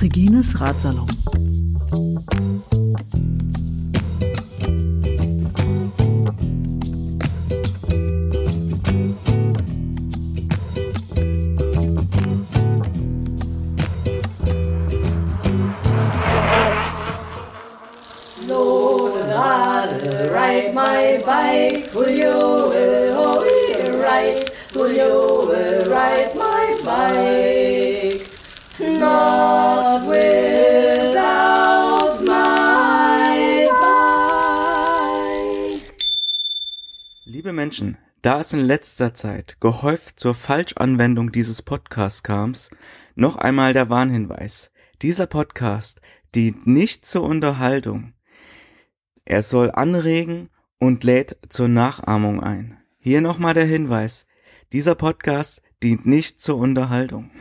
Regines Ratsalon. Da es in letzter Zeit gehäuft zur Falschanwendung dieses Podcasts kam, noch einmal der Warnhinweis. Dieser Podcast dient nicht zur Unterhaltung. Er soll anregen und lädt zur Nachahmung ein. Hier nochmal der Hinweis. Dieser Podcast dient nicht zur Unterhaltung.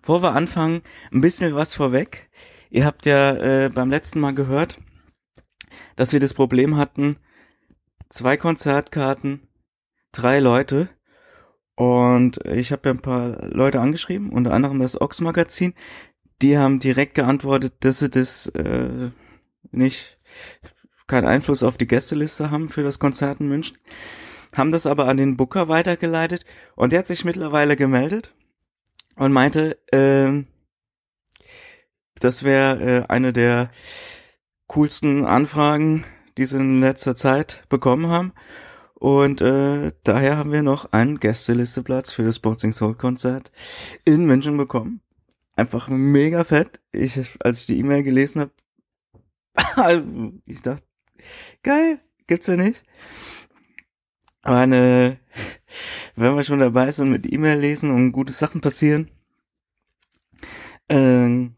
Bevor wir anfangen, ein bisschen was vorweg. Ihr habt ja äh, beim letzten Mal gehört, dass wir das Problem hatten, zwei Konzertkarten, drei Leute. Und ich habe ja ein paar Leute angeschrieben, unter anderem das Ox Magazin. Die haben direkt geantwortet, dass sie das äh, nicht keinen Einfluss auf die Gästeliste haben für das Konzert in München, haben das aber an den Booker weitergeleitet und der hat sich mittlerweile gemeldet und meinte, äh, das wäre äh, eine der coolsten Anfragen, die sie in letzter Zeit bekommen haben. Und äh, daher haben wir noch einen Gästelisteplatz für das Boxing Soul Konzert in München bekommen. Einfach mega fett. Ich, als ich die E-Mail gelesen habe, ich dachte, geil, gibt's ja nicht. Aber eine, wenn wir schon dabei sind mit E-Mail lesen und gute Sachen passieren, äh,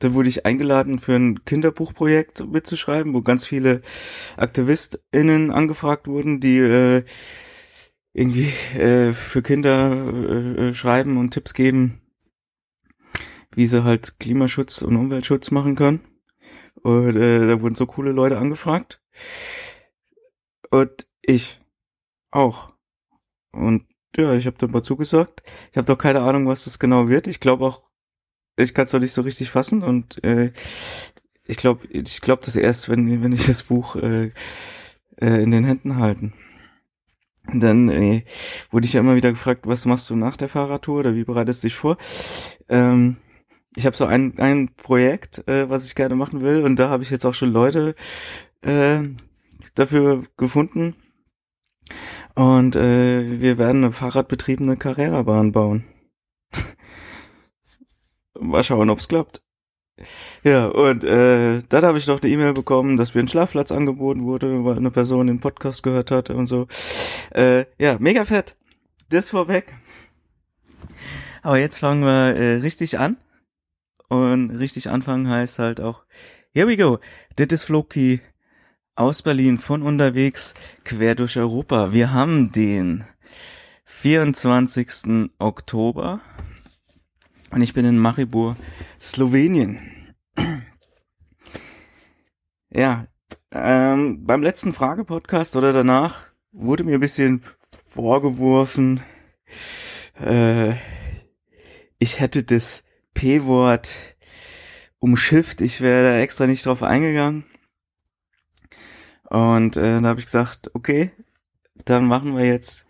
da wurde ich eingeladen für ein Kinderbuchprojekt mitzuschreiben, wo ganz viele AktivistInnen angefragt wurden, die äh, irgendwie äh, für Kinder äh, äh schreiben und Tipps geben, wie sie halt Klimaschutz und Umweltschutz machen können. Und äh, da wurden so coole Leute angefragt. Und ich auch. Und ja, ich habe dann mal zugesagt. Ich habe doch keine Ahnung, was das genau wird. Ich glaube auch, ich kann es doch nicht so richtig fassen. Und äh, ich glaube, ich glaube das erst, wenn, wenn ich das Buch äh, äh, in den Händen halten. Dann äh, wurde ich ja immer wieder gefragt, was machst du nach der Fahrradtour oder wie bereitest du dich vor? Ähm, ich habe so ein, ein Projekt, äh, was ich gerne machen will und da habe ich jetzt auch schon Leute äh, dafür gefunden. Und äh, wir werden eine fahrradbetriebene Carrera-Bahn bauen. Mal schauen, ob's klappt. Ja, und äh, dann habe ich noch eine E-Mail bekommen, dass mir ein Schlafplatz angeboten wurde, weil eine Person den Podcast gehört hatte und so. Äh, ja, mega fett. Das vorweg. Aber jetzt fangen wir äh, richtig an. Und richtig anfangen heißt halt auch, here we go. Das ist Floki aus Berlin von unterwegs quer durch Europa. Wir haben den 24. Oktober und ich bin in Maribor, Slowenien. Ja, ähm, beim letzten Frage-Podcast oder danach wurde mir ein bisschen vorgeworfen, äh, ich hätte das P-Wort umschifft. Ich wäre da extra nicht drauf eingegangen. Und äh, da habe ich gesagt, okay, dann machen wir jetzt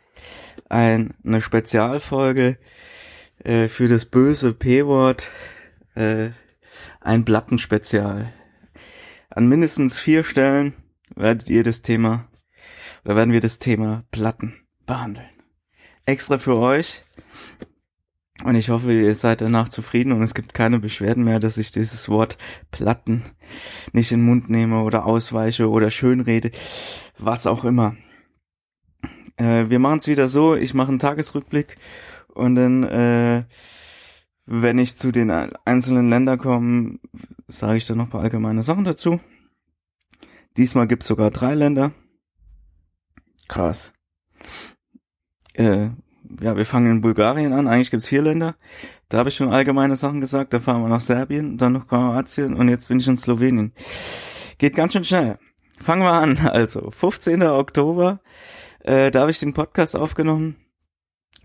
ein, eine Spezialfolge äh, für das böse P-Wort, äh, ein Plattenspezial. An mindestens vier Stellen werdet ihr das Thema, oder werden wir das Thema Platten behandeln. Extra für euch. Und ich hoffe, ihr seid danach zufrieden und es gibt keine Beschwerden mehr, dass ich dieses Wort Platten nicht in den Mund nehme oder ausweiche oder schönrede, was auch immer. Äh, wir machen es wieder so, ich mache einen Tagesrückblick und dann, äh, wenn ich zu den einzelnen Ländern komme, sage ich dann noch ein paar allgemeine Sachen dazu. Diesmal gibt's sogar drei Länder. Krass. Äh, ja, wir fangen in Bulgarien an. Eigentlich gibt's vier Länder. Da habe ich schon allgemeine Sachen gesagt. Da fahren wir nach Serbien, dann noch Kroatien und jetzt bin ich in Slowenien. Geht ganz schön schnell. Fangen wir an. Also, 15. Oktober Äh, da habe ich den Podcast aufgenommen.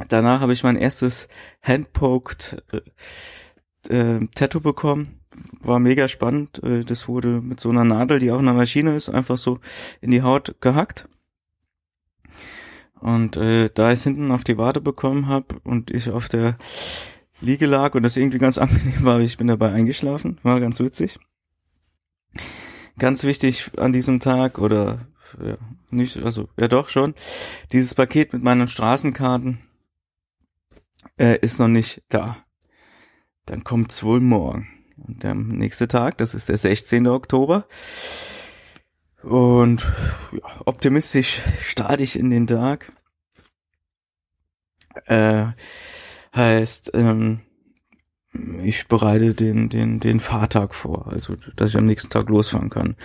Danach habe ich mein erstes Handpoked äh, äh, Tattoo bekommen. War mega spannend. Äh, das wurde mit so einer Nadel, die auch in Maschine ist, einfach so in die Haut gehackt. Und äh, da ich es hinten auf die Wade bekommen habe und ich auf der Liege lag und das irgendwie ganz angenehm war, ich bin dabei eingeschlafen. War ganz witzig. Ganz wichtig an diesem Tag oder ja, nicht, also ja doch schon, dieses Paket mit meinen Straßenkarten äh, ist noch nicht da. Dann kommt's wohl morgen. Und der nächste Tag, das ist der 16. Oktober. Und ja, optimistisch starte ich in den Tag. Äh, heißt, ähm, ich bereite den, den, den Fahrtag vor, also dass ich am nächsten Tag losfahren kann.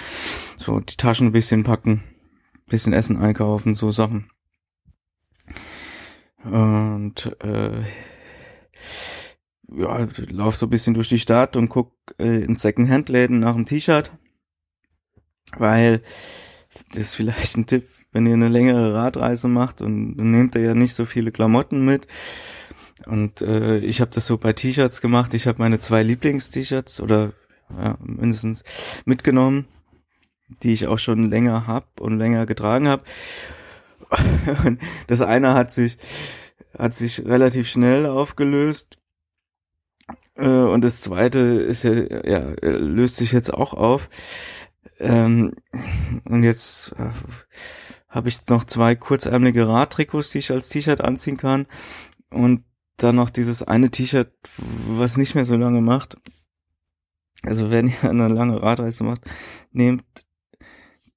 So, die Taschen ein bisschen packen, bisschen Essen einkaufen, so Sachen. Und äh, ja, lauf so ein bisschen durch die Stadt und guck äh, in Secondhand-Läden nach einem T-Shirt. Weil das ist vielleicht ein Tipp, wenn ihr eine längere Radreise macht und dann nehmt ihr ja nicht so viele Klamotten mit. Und äh, ich habe das so bei T-Shirts gemacht. Ich habe meine zwei Lieblings-T-Shirts oder ja, mindestens mitgenommen, die ich auch schon länger hab und länger getragen habe. Und das eine hat sich hat sich relativ schnell aufgelöst. Äh, und das zweite ist ja, ja, löst sich jetzt auch auf. Ähm, und jetzt äh, habe ich noch zwei kurzärmelige Radtrikots, die ich als T-Shirt anziehen kann. Und dann noch dieses eine T-Shirt, was nicht mehr so lange macht. Also wenn ihr eine lange Radreise macht, nehmt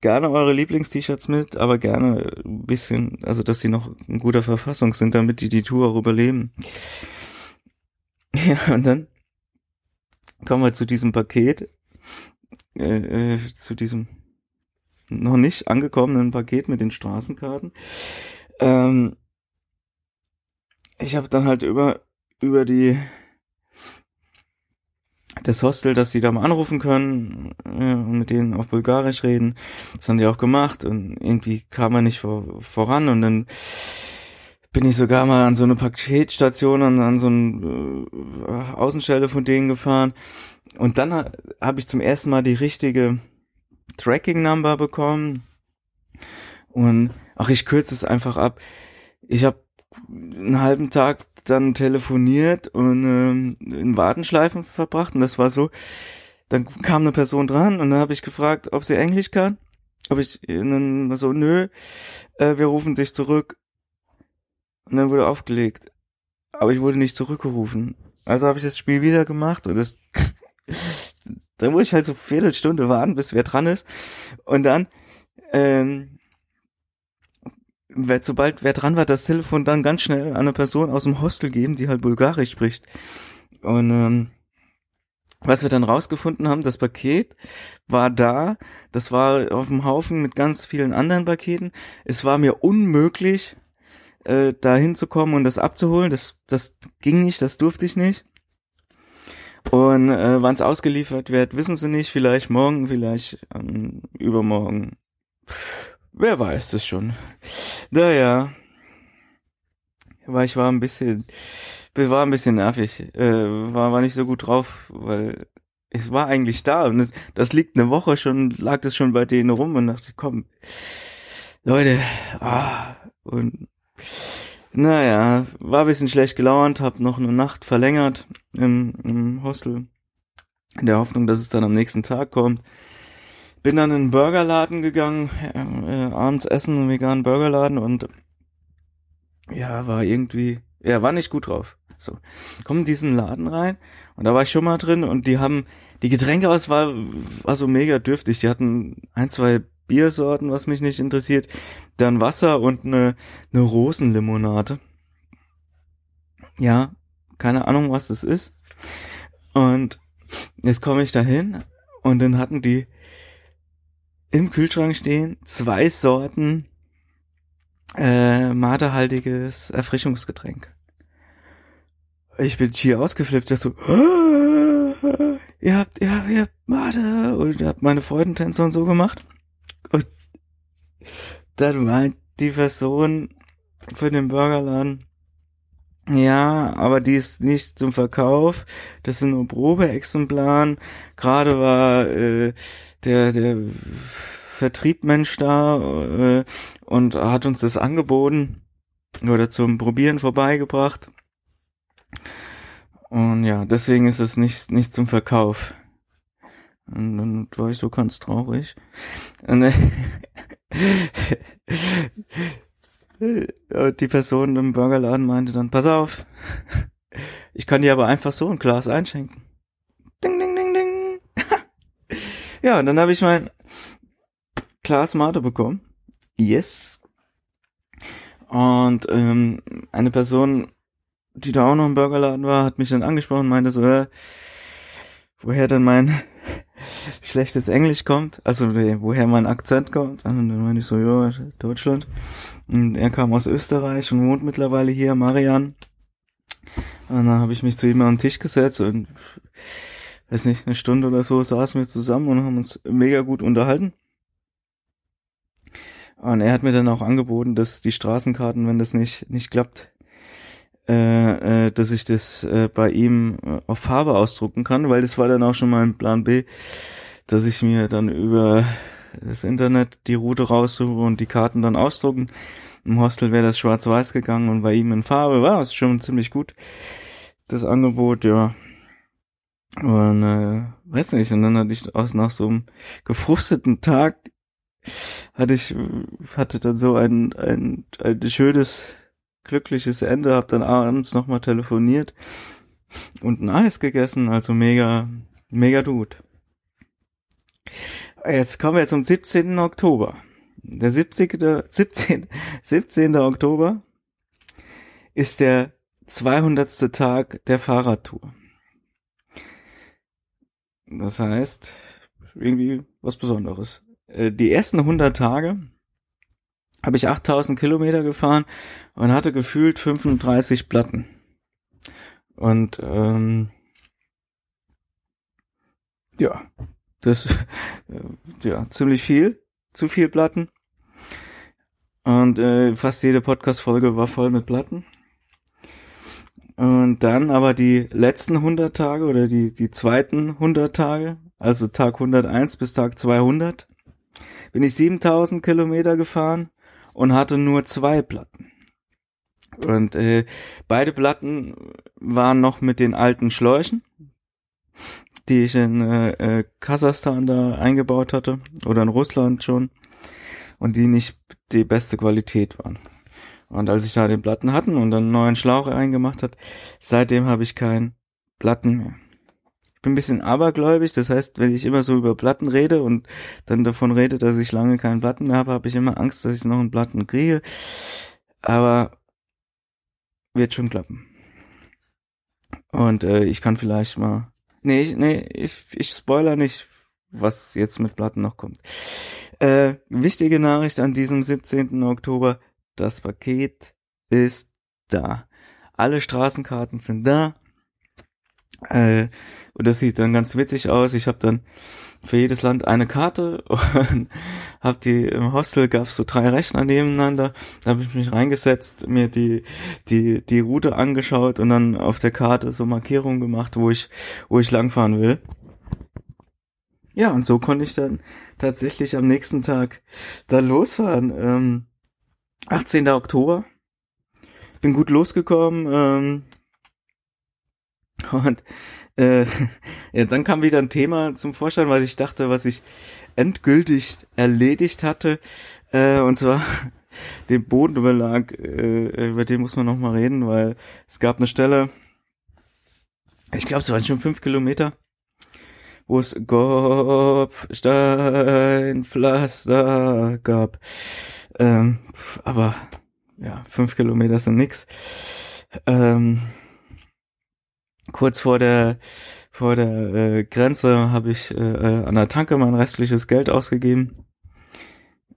gerne eure Lieblings-T-Shirts mit, aber gerne ein bisschen, also dass sie noch in guter Verfassung sind, damit die die Tour auch überleben. Ja, und dann kommen wir zu diesem Paket, äh, äh, zu diesem noch nicht angekommenen Paket mit den Straßenkarten. Ähm, ich habe dann halt über über die das Hostel, dass sie da mal anrufen können ja, und mit denen auf Bulgarisch reden. Das haben die auch gemacht und irgendwie kam er nicht vor, voran und dann bin ich sogar mal an so eine Paketstation, an, an so eine äh, Außenstelle von denen gefahren und dann ha, habe ich zum ersten Mal die richtige Tracking-Number bekommen und ach, ich kürze es einfach ab. Ich habe einen halben Tag dann telefoniert und ähm, in Wartenschleifen verbracht und das war so, dann kam eine Person dran und dann habe ich gefragt, ob sie Englisch kann. Ob ich dann so, nö, äh, wir rufen dich zurück. Und dann wurde aufgelegt. Aber ich wurde nicht zurückgerufen. Also habe ich das Spiel wieder gemacht und das da muss ich halt so Viertelstunde warten, bis wer dran ist. Und dann ähm, sobald wer dran war, das Telefon dann ganz schnell an eine Person aus dem Hostel geben, die halt Bulgarisch spricht. Und ähm, was wir dann rausgefunden haben, das Paket war da, das war auf dem Haufen mit ganz vielen anderen Paketen. Es war mir unmöglich, äh, da hinzukommen und das abzuholen. Das, das ging nicht, das durfte ich nicht. Und äh, wann es ausgeliefert wird, wissen sie nicht. Vielleicht morgen, vielleicht ähm, übermorgen. Wer weiß das schon. Naja. Aber ich war ein bisschen, war ein bisschen nervig. Äh, war, war nicht so gut drauf, weil es war eigentlich da und es, das liegt eine Woche schon, lag das schon bei denen rum und dachte, komm, Leute, ah, und naja, war ein bisschen schlecht gelaunt, hab noch eine Nacht verlängert im, im Hostel, in der Hoffnung, dass es dann am nächsten Tag kommt. Bin dann in einen Burgerladen gegangen, äh, äh, abends essen, einen veganen Burgerladen und ja, war irgendwie, ja, war nicht gut drauf. So, komm in diesen Laden rein und da war ich schon mal drin und die haben, die Getränkeauswahl war so mega dürftig. Die hatten ein, zwei Biersorten, was mich nicht interessiert, dann Wasser und eine, eine Rosenlimonade. Ja, keine Ahnung, was das ist. Und jetzt komme ich dahin und dann hatten die im Kühlschrank stehen zwei Sorten äh, madehaltiges Erfrischungsgetränk. Ich bin hier ausgeflippt, dass so, ihr habt, ihr habt, ihr habt Made und ihr habt meine Freudentänzer und so gemacht. Und dann meint die Person für den Burgerladen, ja, aber die ist nicht zum Verkauf. Das sind nur Probeexemplaren. Gerade war äh, der der Vertriebmensch da äh, und hat uns das angeboten oder zum Probieren vorbeigebracht. Und ja, deswegen ist es nicht nicht zum Verkauf. Und dann war ich so ganz traurig. Und, äh, die Person im Burgerladen meinte dann, pass auf, ich kann dir aber einfach so ein Glas einschenken. Ding, ding, ding, ding. ja, und dann habe ich mein Glas Mate bekommen. Yes. Und ähm, eine Person, die da auch noch im Burgerladen war, hat mich dann angesprochen, meinte so, äh, woher denn mein schlechtes Englisch kommt, also woher mein Akzent kommt. Und dann meinte ich so, ja, Deutschland. Und er kam aus Österreich und wohnt mittlerweile hier, Marian. Und dann habe ich mich zu ihm an den Tisch gesetzt und weiß nicht, eine Stunde oder so saßen wir zusammen und haben uns mega gut unterhalten. Und er hat mir dann auch angeboten, dass die Straßenkarten, wenn das nicht, nicht klappt, äh, äh, dass ich das äh, bei ihm äh, auf Farbe ausdrucken kann, weil das war dann auch schon mein Plan B, dass ich mir dann über das Internet die Route raussuche und die Karten dann ausdrucken. Im Hostel wäre das schwarz-weiß gegangen und bei ihm in Farbe war es schon ziemlich gut. Das Angebot, ja. Und äh, weiß nicht, und dann hatte ich aus nach so einem gefrusteten Tag hatte ich hatte dann so ein ein, ein schönes glückliches Ende, hab dann abends nochmal telefoniert und ein Eis gegessen, also mega, mega gut. Jetzt kommen wir zum 17. Oktober. Der 70. 17. 17. Oktober ist der 200. Tag der Fahrradtour. Das heißt, irgendwie was Besonderes. Äh, die ersten 100 Tage habe ich 8000 Kilometer gefahren und hatte gefühlt 35 Platten. Und ähm, ja, das äh, ja ziemlich viel, zu viel Platten. Und äh, fast jede Podcast-Folge war voll mit Platten. Und dann aber die letzten 100 Tage oder die, die zweiten 100 Tage, also Tag 101 bis Tag 200, bin ich 7000 Kilometer gefahren und hatte nur zwei Platten. Und äh, beide Platten waren noch mit den alten Schläuchen, die ich in äh, äh, Kasachstan da eingebaut hatte oder in Russland schon und die nicht die beste Qualität waren. Und als ich da den Platten hatten und dann einen neuen Schlauch eingemacht hat, seitdem habe ich keinen Platten mehr bin ein bisschen abergläubig, das heißt, wenn ich immer so über Platten rede und dann davon rede, dass ich lange keinen Platten mehr habe, habe ich immer Angst, dass ich noch einen Platten kriege. Aber wird schon klappen. Und äh, ich kann vielleicht mal. Nee, ich, nee, ich, ich spoiler nicht, was jetzt mit Platten noch kommt. Äh, wichtige Nachricht an diesem 17. Oktober. Das Paket ist da. Alle Straßenkarten sind da. Äh, und das sieht dann ganz witzig aus. Ich habe dann für jedes Land eine Karte und habe die im Hostel gab's so drei Rechner nebeneinander. Da habe ich mich reingesetzt, mir die die die Route angeschaut und dann auf der Karte so Markierungen gemacht, wo ich wo ich langfahren will. Ja, und so konnte ich dann tatsächlich am nächsten Tag da losfahren. Ähm, 18. Oktober. Bin gut losgekommen. Ähm, und äh, ja, dann kam wieder ein Thema zum Vorschein, was ich dachte, was ich endgültig erledigt hatte. Äh, und zwar den Bodenbelag, äh, über den muss man nochmal reden, weil es gab eine Stelle, ich glaube, es waren schon fünf Kilometer, wo es Kopfsteinpflaster gab. Ähm, aber ja, fünf Kilometer sind nix. Ähm, kurz vor der vor der äh, Grenze habe ich äh, äh, an der Tanke mein restliches Geld ausgegeben.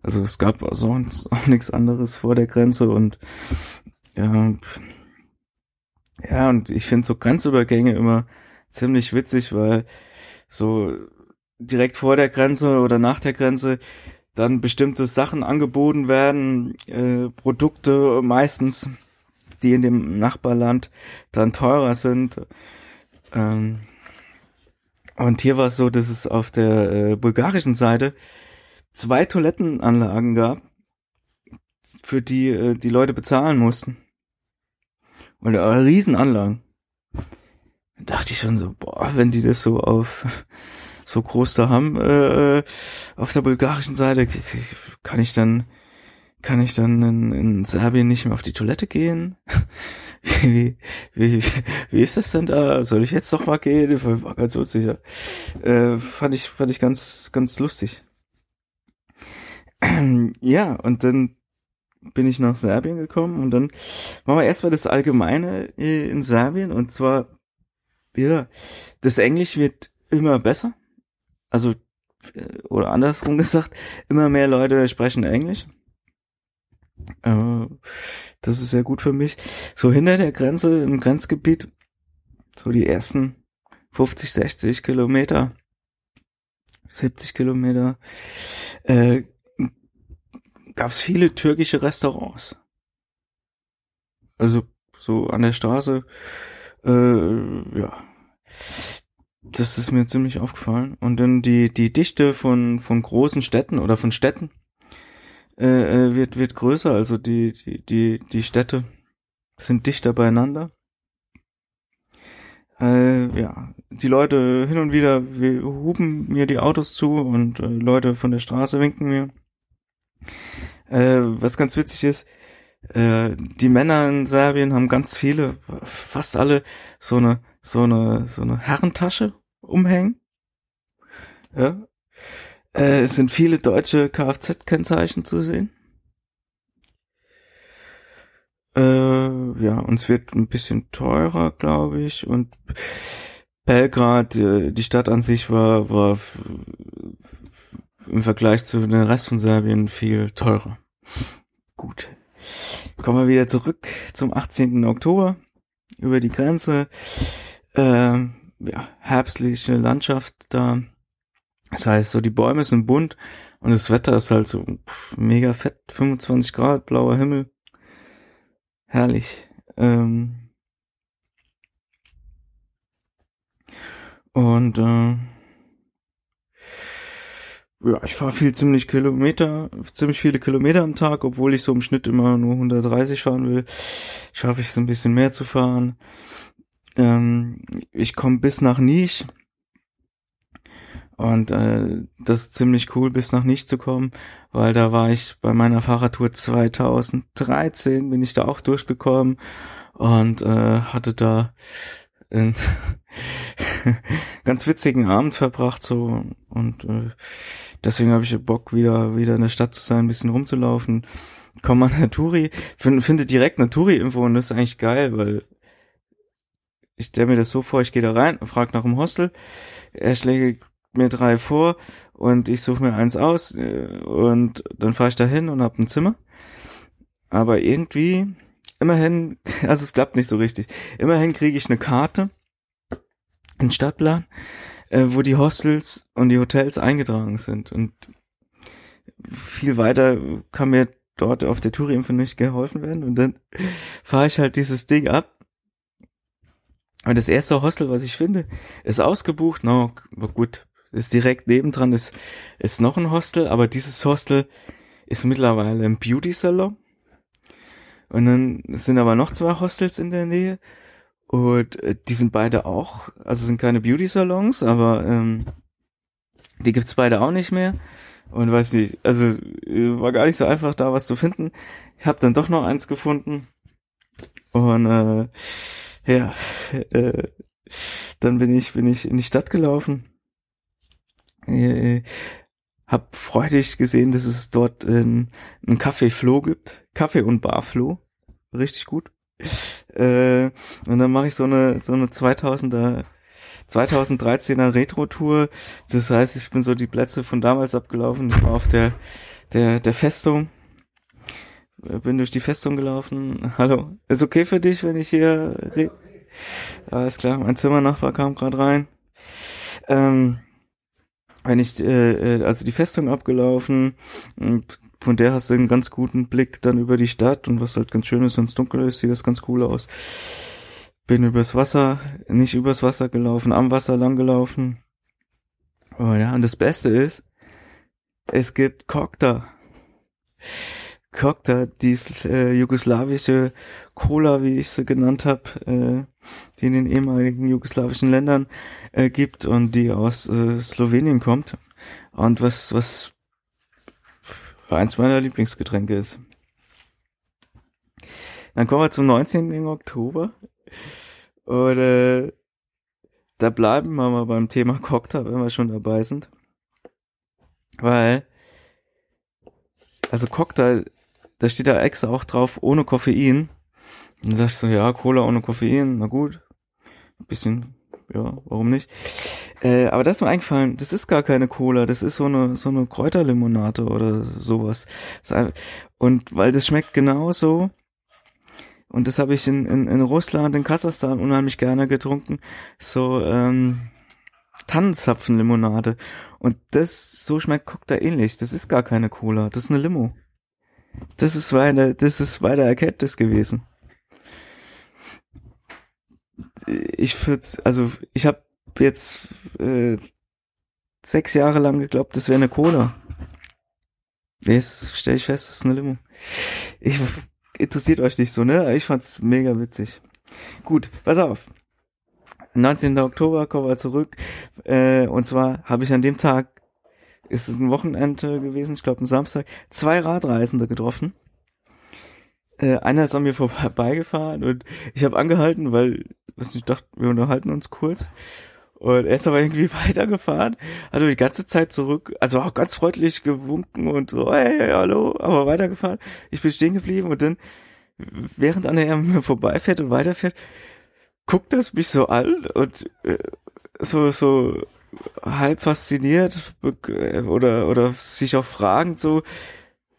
Also es gab sonst auch nichts anderes vor der Grenze und ja, ja und ich finde so Grenzübergänge immer ziemlich witzig, weil so direkt vor der Grenze oder nach der Grenze dann bestimmte Sachen angeboten werden, äh, Produkte meistens, die in dem Nachbarland dann teurer sind. Ähm, und hier war es so, dass es auf der äh, bulgarischen Seite zwei Toilettenanlagen gab, für die äh, die Leute bezahlen mussten. Und waren Riesenanlagen. Da dachte ich schon so, boah, wenn die das so auf so groß da haben äh, auf der bulgarischen Seite, kann ich dann kann ich dann in, in Serbien nicht mehr auf die Toilette gehen? wie, wie, wie ist das denn da? Soll ich jetzt doch mal gehen? Ich war ganz unsicher. Äh, fand ich, fand ich ganz, ganz lustig. ja, und dann bin ich nach Serbien gekommen und dann machen wir erstmal das Allgemeine äh, in Serbien und zwar, ja, das Englisch wird immer besser. Also, äh, oder andersrum gesagt, immer mehr Leute sprechen Englisch. Äh, das ist sehr gut für mich. So hinter der Grenze im Grenzgebiet, so die ersten 50, 60 Kilometer, 70 Kilometer, äh, gab es viele türkische Restaurants. Also so an der Straße, äh, ja. Das ist mir ziemlich aufgefallen. Und dann die, die Dichte von, von großen Städten oder von Städten äh, äh, wird, wird größer. Also die, die, die, die Städte sind dichter beieinander. Äh, ja, die Leute hin und wieder wir hupen mir die Autos zu und äh, Leute von der Straße winken mir. Äh, was ganz witzig ist, äh, die Männer in Serbien haben ganz viele, fast alle so eine so eine so eine Herrentasche umhängen. Ja, äh, es sind viele deutsche Kfz-Kennzeichen zu sehen. Äh, ja, uns wird ein bisschen teurer, glaube ich. Und Belgrad, äh, die Stadt an sich war, war im Vergleich zu dem Rest von Serbien viel teurer. Gut. Kommen wir wieder zurück zum 18. Oktober über die Grenze. Äh, ja, herbstliche Landschaft da. Das heißt, so die Bäume sind bunt und das Wetter ist halt so mega fett, 25 Grad, blauer Himmel. Herrlich. Ähm und äh ja, ich fahre viel ziemlich Kilometer, ziemlich viele Kilometer am Tag, obwohl ich so im Schnitt immer nur 130 fahren will, schaffe ich es ein bisschen mehr zu fahren. Ähm, ich komme bis nach Nisch und äh, das ist ziemlich cool, bis nach nicht zu kommen, weil da war ich bei meiner Fahrradtour 2013, bin ich da auch durchgekommen und äh, hatte da einen ganz witzigen Abend verbracht so. Und äh, deswegen habe ich Bock wieder wieder in der Stadt zu sein, ein bisschen rumzulaufen. Komm an Naturi, finde find direkt Naturi-Info und das ist eigentlich geil, weil ich stelle mir das so vor, ich gehe da rein, frag nach dem Hostel, er schlägt mir drei vor und ich suche mir eins aus äh, und dann fahre ich da hin und hab ein Zimmer. Aber irgendwie, immerhin, also es klappt nicht so richtig. Immerhin kriege ich eine Karte, einen Stadtplan, äh, wo die Hostels und die Hotels eingetragen sind. Und viel weiter kann mir dort auf der Tourimpfe nicht geholfen werden. Und dann fahre ich halt dieses Ding ab. Und das erste Hostel, was ich finde, ist ausgebucht. Na, no, gut, ist direkt nebendran, ist, ist noch ein Hostel, aber dieses Hostel ist mittlerweile ein Beauty-Salon. Und dann sind aber noch zwei Hostels in der Nähe. Und äh, die sind beide auch, also sind keine Beauty-Salons, aber ähm, die gibt's beide auch nicht mehr. Und weiß nicht, also äh, war gar nicht so einfach, da was zu finden. Ich habe dann doch noch eins gefunden. Und äh, ja, äh, dann bin ich, bin ich in die Stadt gelaufen äh, hab freudig gesehen, dass es dort äh, ein Café Flo gibt. Kaffee und Bar Flo. Richtig gut. Äh, und dann mache ich so eine so eine 2000er 2013er Retro-Tour. Das heißt, ich bin so die Plätze von damals abgelaufen. Ich war auf der der der Festung. Bin durch die Festung gelaufen. Hallo, ist okay für dich, wenn ich hier re Alles klar, mein Zimmernachbar kam gerade rein. Ähm, wenn ich, äh, äh, also die Festung abgelaufen, und von der hast du einen ganz guten Blick dann über die Stadt und was halt ganz schön ist, wenn es dunkel ist, sieht das ganz cool aus. Bin übers Wasser, nicht übers Wasser gelaufen, am Wasser lang gelaufen. Oh ja, und das Beste ist, es gibt Kokta. Kokta, die äh, jugoslawische Cola, wie ich sie genannt habe, äh, die in den ehemaligen jugoslawischen Ländern äh, gibt und die aus äh, Slowenien kommt. Und was, was eins meiner Lieblingsgetränke ist. Dann kommen wir zum 19. Oktober. Und äh, da bleiben wir mal beim Thema Cocktail, wenn wir schon dabei sind. Weil, also Cocktail, da steht da extra auch drauf, ohne Koffein. Dann sagst du, ja, Cola ohne Koffein, na gut. Ein bisschen, ja, warum nicht? Äh, aber das ist mir eingefallen, das ist gar keine Cola, das ist so eine, so eine Kräuterlimonade oder sowas. Und weil das schmeckt genauso, und das habe ich in, in, in Russland, in Kasachstan unheimlich gerne getrunken, so ähm, Tannenzapfenlimonade. Und das, so schmeckt Cocktail ähnlich. Das ist gar keine Cola, das ist eine Limo. Das ist meine, das ist meine Erkenntnis gewesen. Ich würde, also ich habe jetzt äh, sechs Jahre lang geglaubt, das wäre eine Cola. Jetzt stelle ich fest, das ist eine Limo. Ich interessiert euch nicht so, ne? Ich fand's mega witzig. Gut, pass auf. 19. Oktober kommen wir zurück. Äh, und zwar habe ich an dem Tag, ist es ein Wochenende gewesen, ich glaube ein Samstag, zwei Radreisende getroffen. Äh, einer ist an mir vorbeigefahren und ich habe angehalten, weil ich dachte, wir unterhalten uns kurz. Und er ist aber irgendwie weitergefahren, hat die ganze Zeit zurück, also auch ganz freundlich gewunken und so, hey, hey, hallo, aber weitergefahren. Ich bin stehen geblieben und dann, während er mir vorbeifährt und weiterfährt, guckt es mich so an und äh, so, so halb fasziniert oder, oder sich auch fragend so,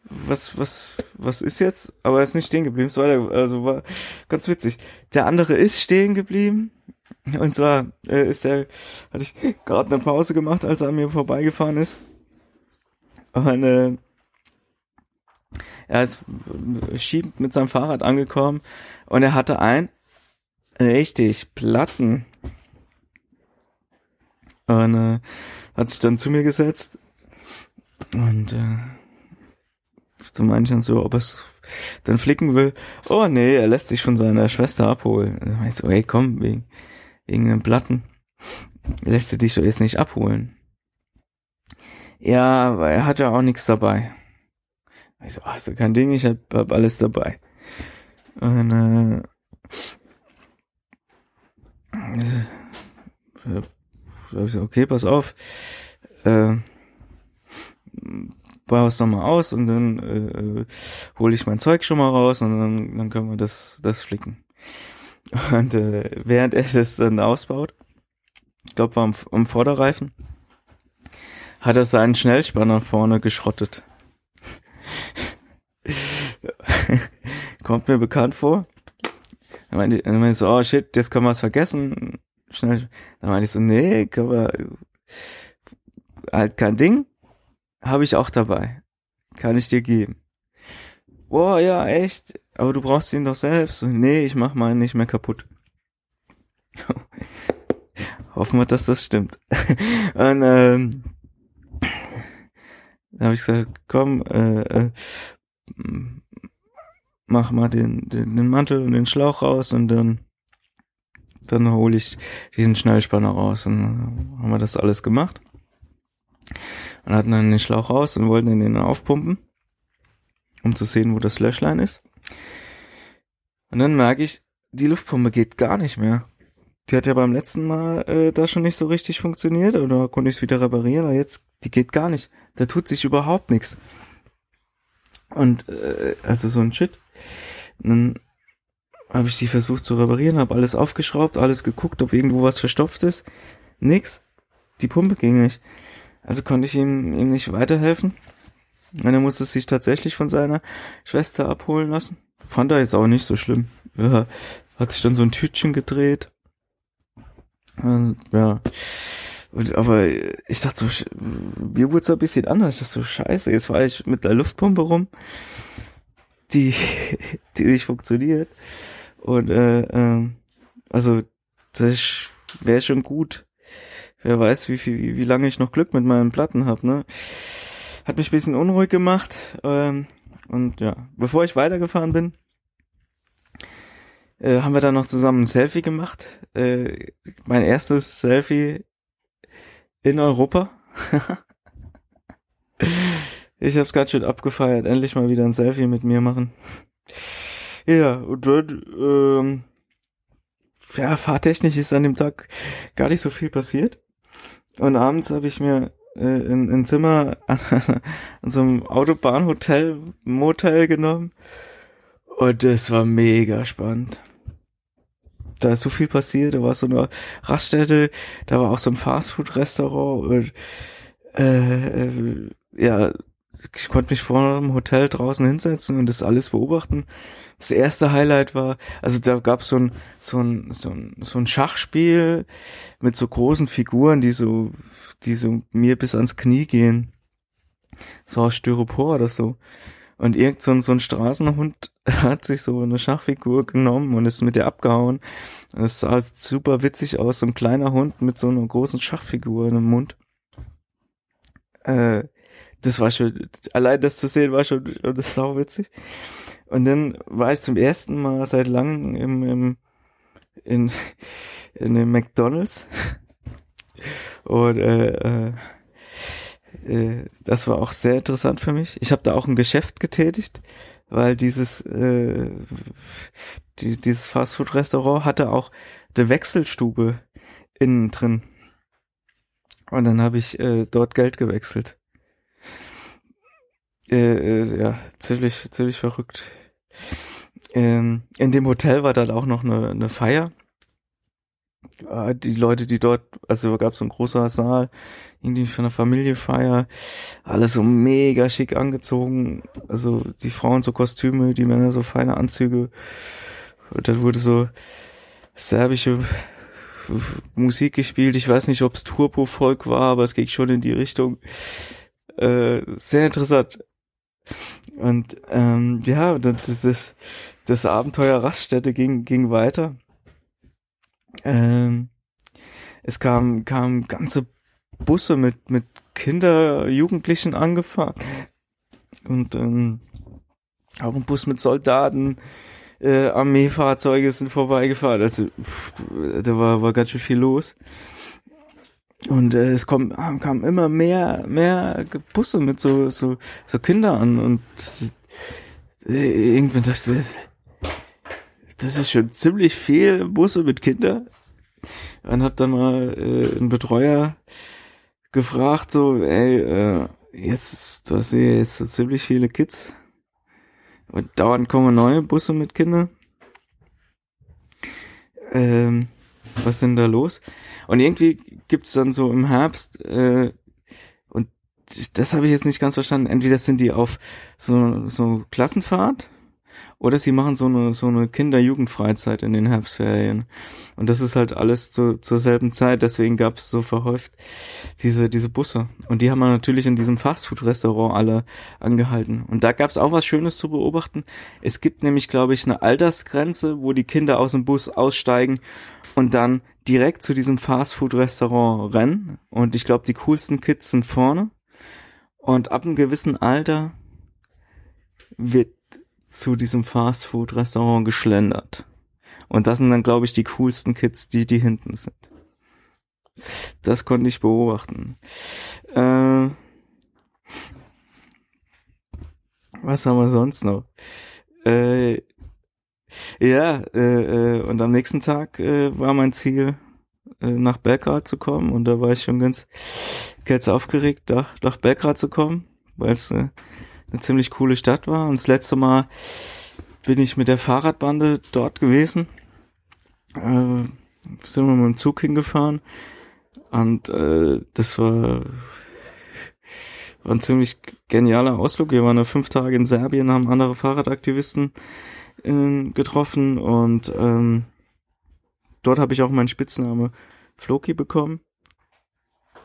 was, was, was ist jetzt? Aber er ist nicht stehen geblieben, es war, also war ganz witzig. Der andere ist stehen geblieben, und zwar äh, ist er, hatte ich gerade eine Pause gemacht, als er an mir vorbeigefahren ist. Und äh, er ist schiebend mit seinem Fahrrad angekommen und er hatte ein richtig Platten. Und äh, hat sich dann zu mir gesetzt und äh, zu manchen so, ob es dann flicken will. Oh nee, er lässt sich von seiner Schwester abholen. Und ich so, hey komm, wegen, irgendeinen Platten. Lässt du dich doch jetzt nicht abholen. Ja, aber er hat ja auch nichts dabei. Ich so, ach, so kein Ding, ich hab, hab alles dabei. Und, äh, äh, ich so, okay, pass auf, äh, baue es nochmal aus und dann äh, äh hole ich mein Zeug schon mal raus und dann, dann können wir das, das flicken. Und äh, während er das dann ausbaut, ich glaube, war am, am Vorderreifen, hat er seinen Schnellspanner vorne geschrottet. Kommt mir bekannt vor. Dann meinte, dann meinte ich so, oh shit, jetzt können wir es vergessen. Schnell. Dann meinte ich so, nee, können wir, halt kein Ding. Habe ich auch dabei. Kann ich dir geben. Boah, ja, echt. Aber du brauchst ihn doch selbst. Nee, ich mach meinen nicht mehr kaputt. Hoffen wir, dass das stimmt. Und ähm, da habe ich gesagt, komm, äh, äh, mach mal den, den, den Mantel und den Schlauch raus und dann dann hole ich diesen Schnellspanner raus und dann haben wir das alles gemacht und hatten dann den Schlauch raus und wollten den aufpumpen, um zu sehen, wo das Löschlein ist. Und dann merke ich, die Luftpumpe geht gar nicht mehr. Die hat ja beim letzten Mal äh, da schon nicht so richtig funktioniert oder konnte ich es wieder reparieren, aber jetzt, die geht gar nicht. Da tut sich überhaupt nichts. Und äh, also so ein Shit. Dann habe ich die versucht zu reparieren, habe alles aufgeschraubt, alles geguckt, ob irgendwo was verstopft ist. Nix. Die Pumpe ging nicht. Also konnte ich ihm, ihm nicht weiterhelfen. Und er musste sich tatsächlich von seiner Schwester abholen lassen. Fand er jetzt auch nicht so schlimm. Ja, hat sich dann so ein Tütchen gedreht. Und, ja. Und, aber ich dachte so, mir wurde es ein bisschen anders. Ich dachte so, scheiße, jetzt war ich mit der Luftpumpe rum, die, die nicht funktioniert. Und äh, äh, also das wäre schon gut. Wer weiß, wie wie, wie lange ich noch Glück mit meinen Platten hab, ne? Hat mich ein bisschen unruhig gemacht. Ähm, und ja, bevor ich weitergefahren bin, äh, haben wir dann noch zusammen ein Selfie gemacht. Äh, mein erstes Selfie in Europa. ich hab's gerade schön abgefeiert. Endlich mal wieder ein Selfie mit mir machen. Ja, und dort, ähm, ja, fahrtechnisch ist an dem Tag gar nicht so viel passiert. Und abends habe ich mir äh, ein, ein Zimmer an, an so einem Autobahnhotel, Motel genommen. Und das war mega spannend. Da ist so viel passiert, da war so eine Raststätte, da war auch so ein Fastfood-Restaurant und äh, äh, ja, ich konnte mich vor dem Hotel draußen hinsetzen und das alles beobachten. Das erste Highlight war, also da gab so ein, so ein, so ein, so ein Schachspiel mit so großen Figuren, die so, die so mir bis ans Knie gehen. So aus Styropor oder so. Und irgend so ein, so ein Straßenhund hat sich so eine Schachfigur genommen und ist mit der abgehauen. Es sah super witzig aus, so ein kleiner Hund mit so einer großen Schachfigur im Mund. Äh, das war schon, allein das zu sehen war schon, das ist auch witzig. Und dann war ich zum ersten Mal seit langem im, im in, in dem McDonalds. Und äh, äh, äh, das war auch sehr interessant für mich. Ich habe da auch ein Geschäft getätigt, weil dieses äh, die, dieses Fastfood-Restaurant hatte auch eine Wechselstube innen drin. Und dann habe ich äh, dort Geld gewechselt. Äh, äh, ja, ziemlich, ziemlich verrückt. Ähm, in dem Hotel war dann auch noch eine, eine Feier. Äh, die Leute, die dort, also gab es so ein großer Saal, irgendwie für eine Familiefeier, alles so mega schick angezogen. Also die Frauen so Kostüme, die Männer so feine Anzüge. Und dann wurde so serbische Musik gespielt. Ich weiß nicht, ob es Turbo-Volk war, aber es ging schon in die Richtung. Äh, sehr interessant. Und ähm, ja, das, das, das Abenteuer Raststätte ging, ging weiter. Ähm, es kam, kam ganze Busse mit, mit Kinder, Jugendlichen angefahren. Und ähm, auch ein Bus mit Soldaten, äh, Armeefahrzeuge sind vorbeigefahren. Also pff, da war, war ganz schön viel los. Und äh, es kommt, kam immer mehr, mehr Busse mit so, so, so Kinder an und äh, irgendwie das ist, das ist schon ziemlich viel Busse mit Kindern. Und hab dann mal äh, einen Betreuer gefragt, so, ey, äh, jetzt, du hast ja jetzt so ziemlich viele Kids. Und dauernd kommen neue Busse mit Kindern. Ähm, was ist denn da los? Und irgendwie gibt's dann so im Herbst, äh, und das habe ich jetzt nicht ganz verstanden, entweder sind die auf so, so Klassenfahrt oder sie machen so eine, so eine Kinder-Jugendfreizeit in den Herbstferien. Und das ist halt alles zu, zur selben Zeit, deswegen gab es so verhäuft diese, diese Busse. Und die haben wir natürlich in diesem Fastfood-Restaurant alle angehalten. Und da gab es auch was Schönes zu beobachten. Es gibt nämlich, glaube ich, eine Altersgrenze, wo die Kinder aus dem Bus aussteigen und dann direkt zu diesem Fastfood-Restaurant rennen. Und ich glaube, die coolsten Kids sind vorne. Und ab einem gewissen Alter wird zu diesem Fastfood-Restaurant geschlendert. Und das sind dann, glaube ich, die coolsten Kids, die, die hinten sind. Das konnte ich beobachten. Äh, was haben wir sonst noch? Äh, ja, äh, äh, und am nächsten Tag äh, war mein Ziel, äh, nach Belgrad zu kommen. Und da war ich schon ganz, ganz aufgeregt, nach, nach Belgrad zu kommen, weil es eine ziemlich coole Stadt war. Und das letzte Mal bin ich mit der Fahrradbande dort gewesen. Äh, sind wir mit dem Zug hingefahren. Und äh, das war, war ein ziemlich genialer Ausflug. Wir waren ja fünf Tage in Serbien, haben andere Fahrradaktivisten äh, getroffen und ähm, dort habe ich auch meinen Spitzname Floki bekommen.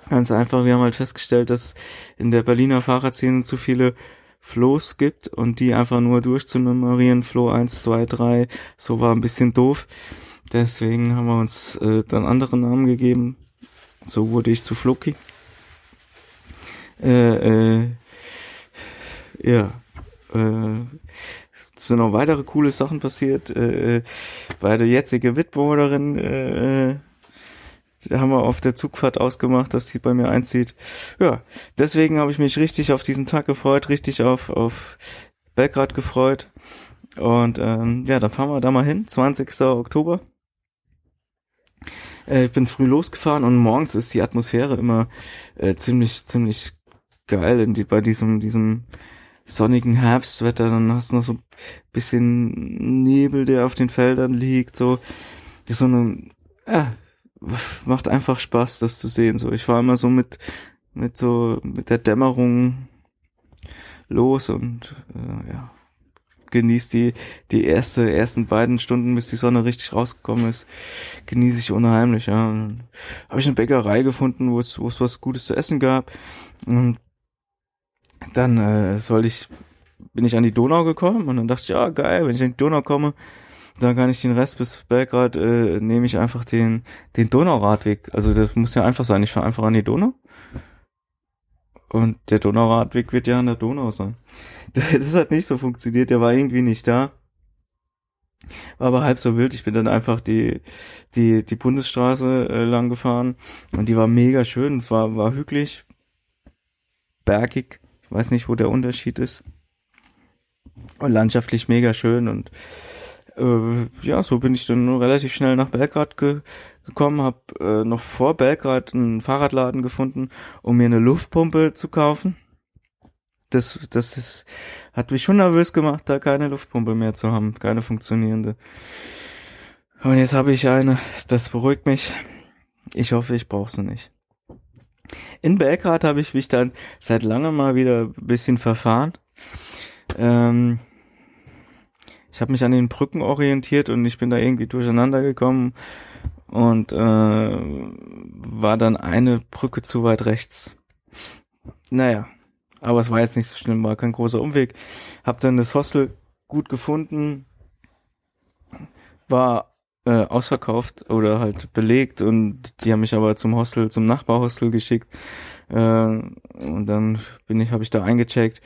Ganz einfach, wir haben halt festgestellt, dass in der Berliner Fahrradszene zu viele Flows gibt und die einfach nur durchzunummerieren, Flow 1, 2, 3, so war ein bisschen doof. Deswegen haben wir uns äh, dann andere Namen gegeben. So wurde ich zu Floki. Äh, äh, ja, äh, sind noch weitere coole Sachen passiert. Äh, bei der jetzige Mitbewohnerin äh, haben wir auf der Zugfahrt ausgemacht, dass sie bei mir einzieht. Ja, deswegen habe ich mich richtig auf diesen Tag gefreut, richtig auf, auf Belgrad gefreut. Und ähm, ja, da fahren wir da mal hin, 20. Oktober. Äh, ich bin früh losgefahren und morgens ist die Atmosphäre immer äh, ziemlich, ziemlich geil in die, bei diesem, diesem sonnigen Herbstwetter. Dann hast du noch so ein bisschen Nebel, der auf den Feldern liegt. So, so eine, ja, macht einfach Spaß, das zu sehen. So, ich war immer so mit, mit so, mit der Dämmerung los und äh, ja, genießt die, die erste, ersten beiden Stunden, bis die Sonne richtig rausgekommen ist, genieße ich unheimlich, ja. Habe ich eine Bäckerei gefunden, wo es, wo es was Gutes zu essen gab. Und dann äh, soll ich, bin ich an die Donau gekommen und dann dachte ich, ja geil, wenn ich an die Donau komme, dann kann ich den Rest bis Belgrad, äh, nehme ich einfach den, den Donauradweg. Also das muss ja einfach sein. Ich fahre einfach an die Donau. Und der Donauradweg wird ja an der Donau sein. Das hat nicht so funktioniert, der war irgendwie nicht da. War aber halb so wild. Ich bin dann einfach die, die, die Bundesstraße äh, lang gefahren und die war mega schön. Es war, war hügelig, bergig. Ich weiß nicht, wo der Unterschied ist. Und landschaftlich mega schön und äh, ja, so bin ich dann relativ schnell nach Belgrad ge gekommen, habe äh, noch vor Belgrad einen Fahrradladen gefunden, um mir eine Luftpumpe zu kaufen. Das, das ist, hat mich schon nervös gemacht, da keine Luftpumpe mehr zu haben, keine funktionierende. Und jetzt habe ich eine, das beruhigt mich. Ich hoffe, ich brauche sie nicht. In Belgrad habe ich mich dann seit langem mal wieder ein bisschen verfahren. Ähm, ich habe mich an den Brücken orientiert und ich bin da irgendwie durcheinander gekommen und äh, war dann eine Brücke zu weit rechts. Naja, aber es war jetzt nicht so schlimm, war kein großer Umweg. Hab dann das Hostel gut gefunden, war äh, ausverkauft oder halt belegt und die haben mich aber zum Hostel, zum Nachbarhostel geschickt äh, und dann bin ich, habe ich da eingecheckt,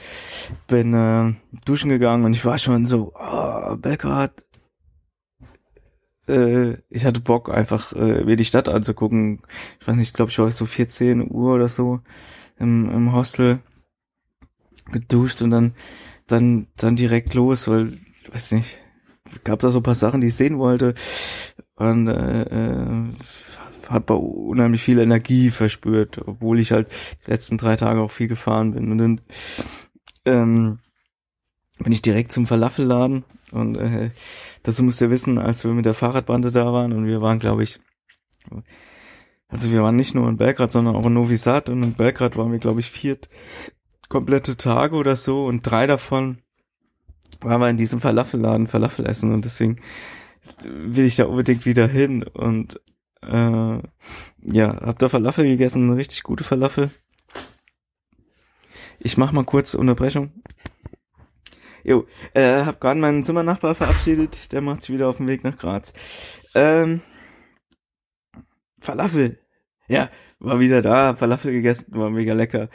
bin äh, duschen gegangen und ich war schon so, oh, Belgrad. Äh, ich hatte Bock, einfach äh, mir die Stadt anzugucken. Ich weiß nicht, ich glaube, ich war so 14 Uhr oder so im, im Hostel geduscht und dann dann dann direkt los, weil weiß nicht, gab da so ein paar Sachen, die ich sehen wollte und äh, äh, habe unheimlich viel Energie verspürt, obwohl ich halt die letzten drei Tage auch viel gefahren bin. Und dann ähm, bin ich direkt zum Falafelladen und äh, dazu musst ihr wissen, als wir mit der Fahrradbande da waren und wir waren, glaube ich, also wir waren nicht nur in Belgrad, sondern auch in Novi Sad und in Belgrad waren wir, glaube ich, vier komplette Tage oder so und drei davon waren wir in diesem Falafelladen Falafel essen und deswegen will ich da unbedingt wieder hin und äh, ja, hab da Falafel gegessen, eine richtig gute Falafel. Ich mach mal kurz Unterbrechung. Jo, äh, hab gerade meinen Zimmernachbar verabschiedet, der macht sich wieder auf den Weg nach Graz. Ähm, Falafel. Ja, war wieder da, Falafel gegessen, war mega lecker.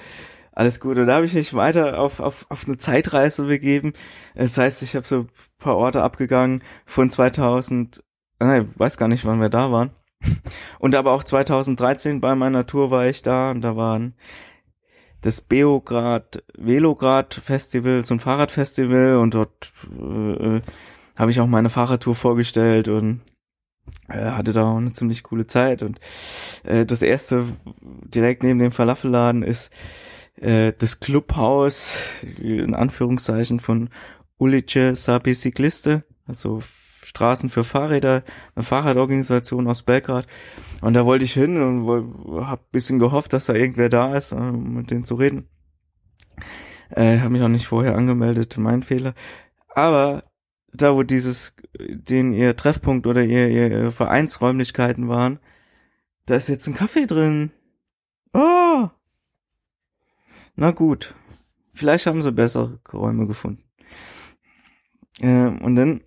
Alles gut. Und da habe ich mich weiter auf, auf, auf eine Zeitreise begeben. Das heißt, ich habe so paar Orte abgegangen von 2000, äh, weiß gar nicht, wann wir da waren. Und aber auch 2013 bei meiner Tour war ich da und da waren das Beograd Velograd Festival, so ein Fahrradfestival und dort äh, habe ich auch meine Fahrradtour vorgestellt und äh, hatte da auch eine ziemlich coole Zeit und äh, das erste direkt neben dem Falafelladen ist äh, das Clubhaus in Anführungszeichen von Ulice Sabi Cycliste, also Straßen für Fahrräder, eine Fahrradorganisation aus Belgrad. Und da wollte ich hin und habe bisschen gehofft, dass da irgendwer da ist, um mit denen zu reden. Äh, habe mich auch nicht vorher angemeldet, mein Fehler. Aber da, wo dieses, den ihr Treffpunkt oder ihr, ihr Vereinsräumlichkeiten waren, da ist jetzt ein Kaffee drin. Oh! Na gut. Vielleicht haben sie bessere Räume gefunden. Äh, und dann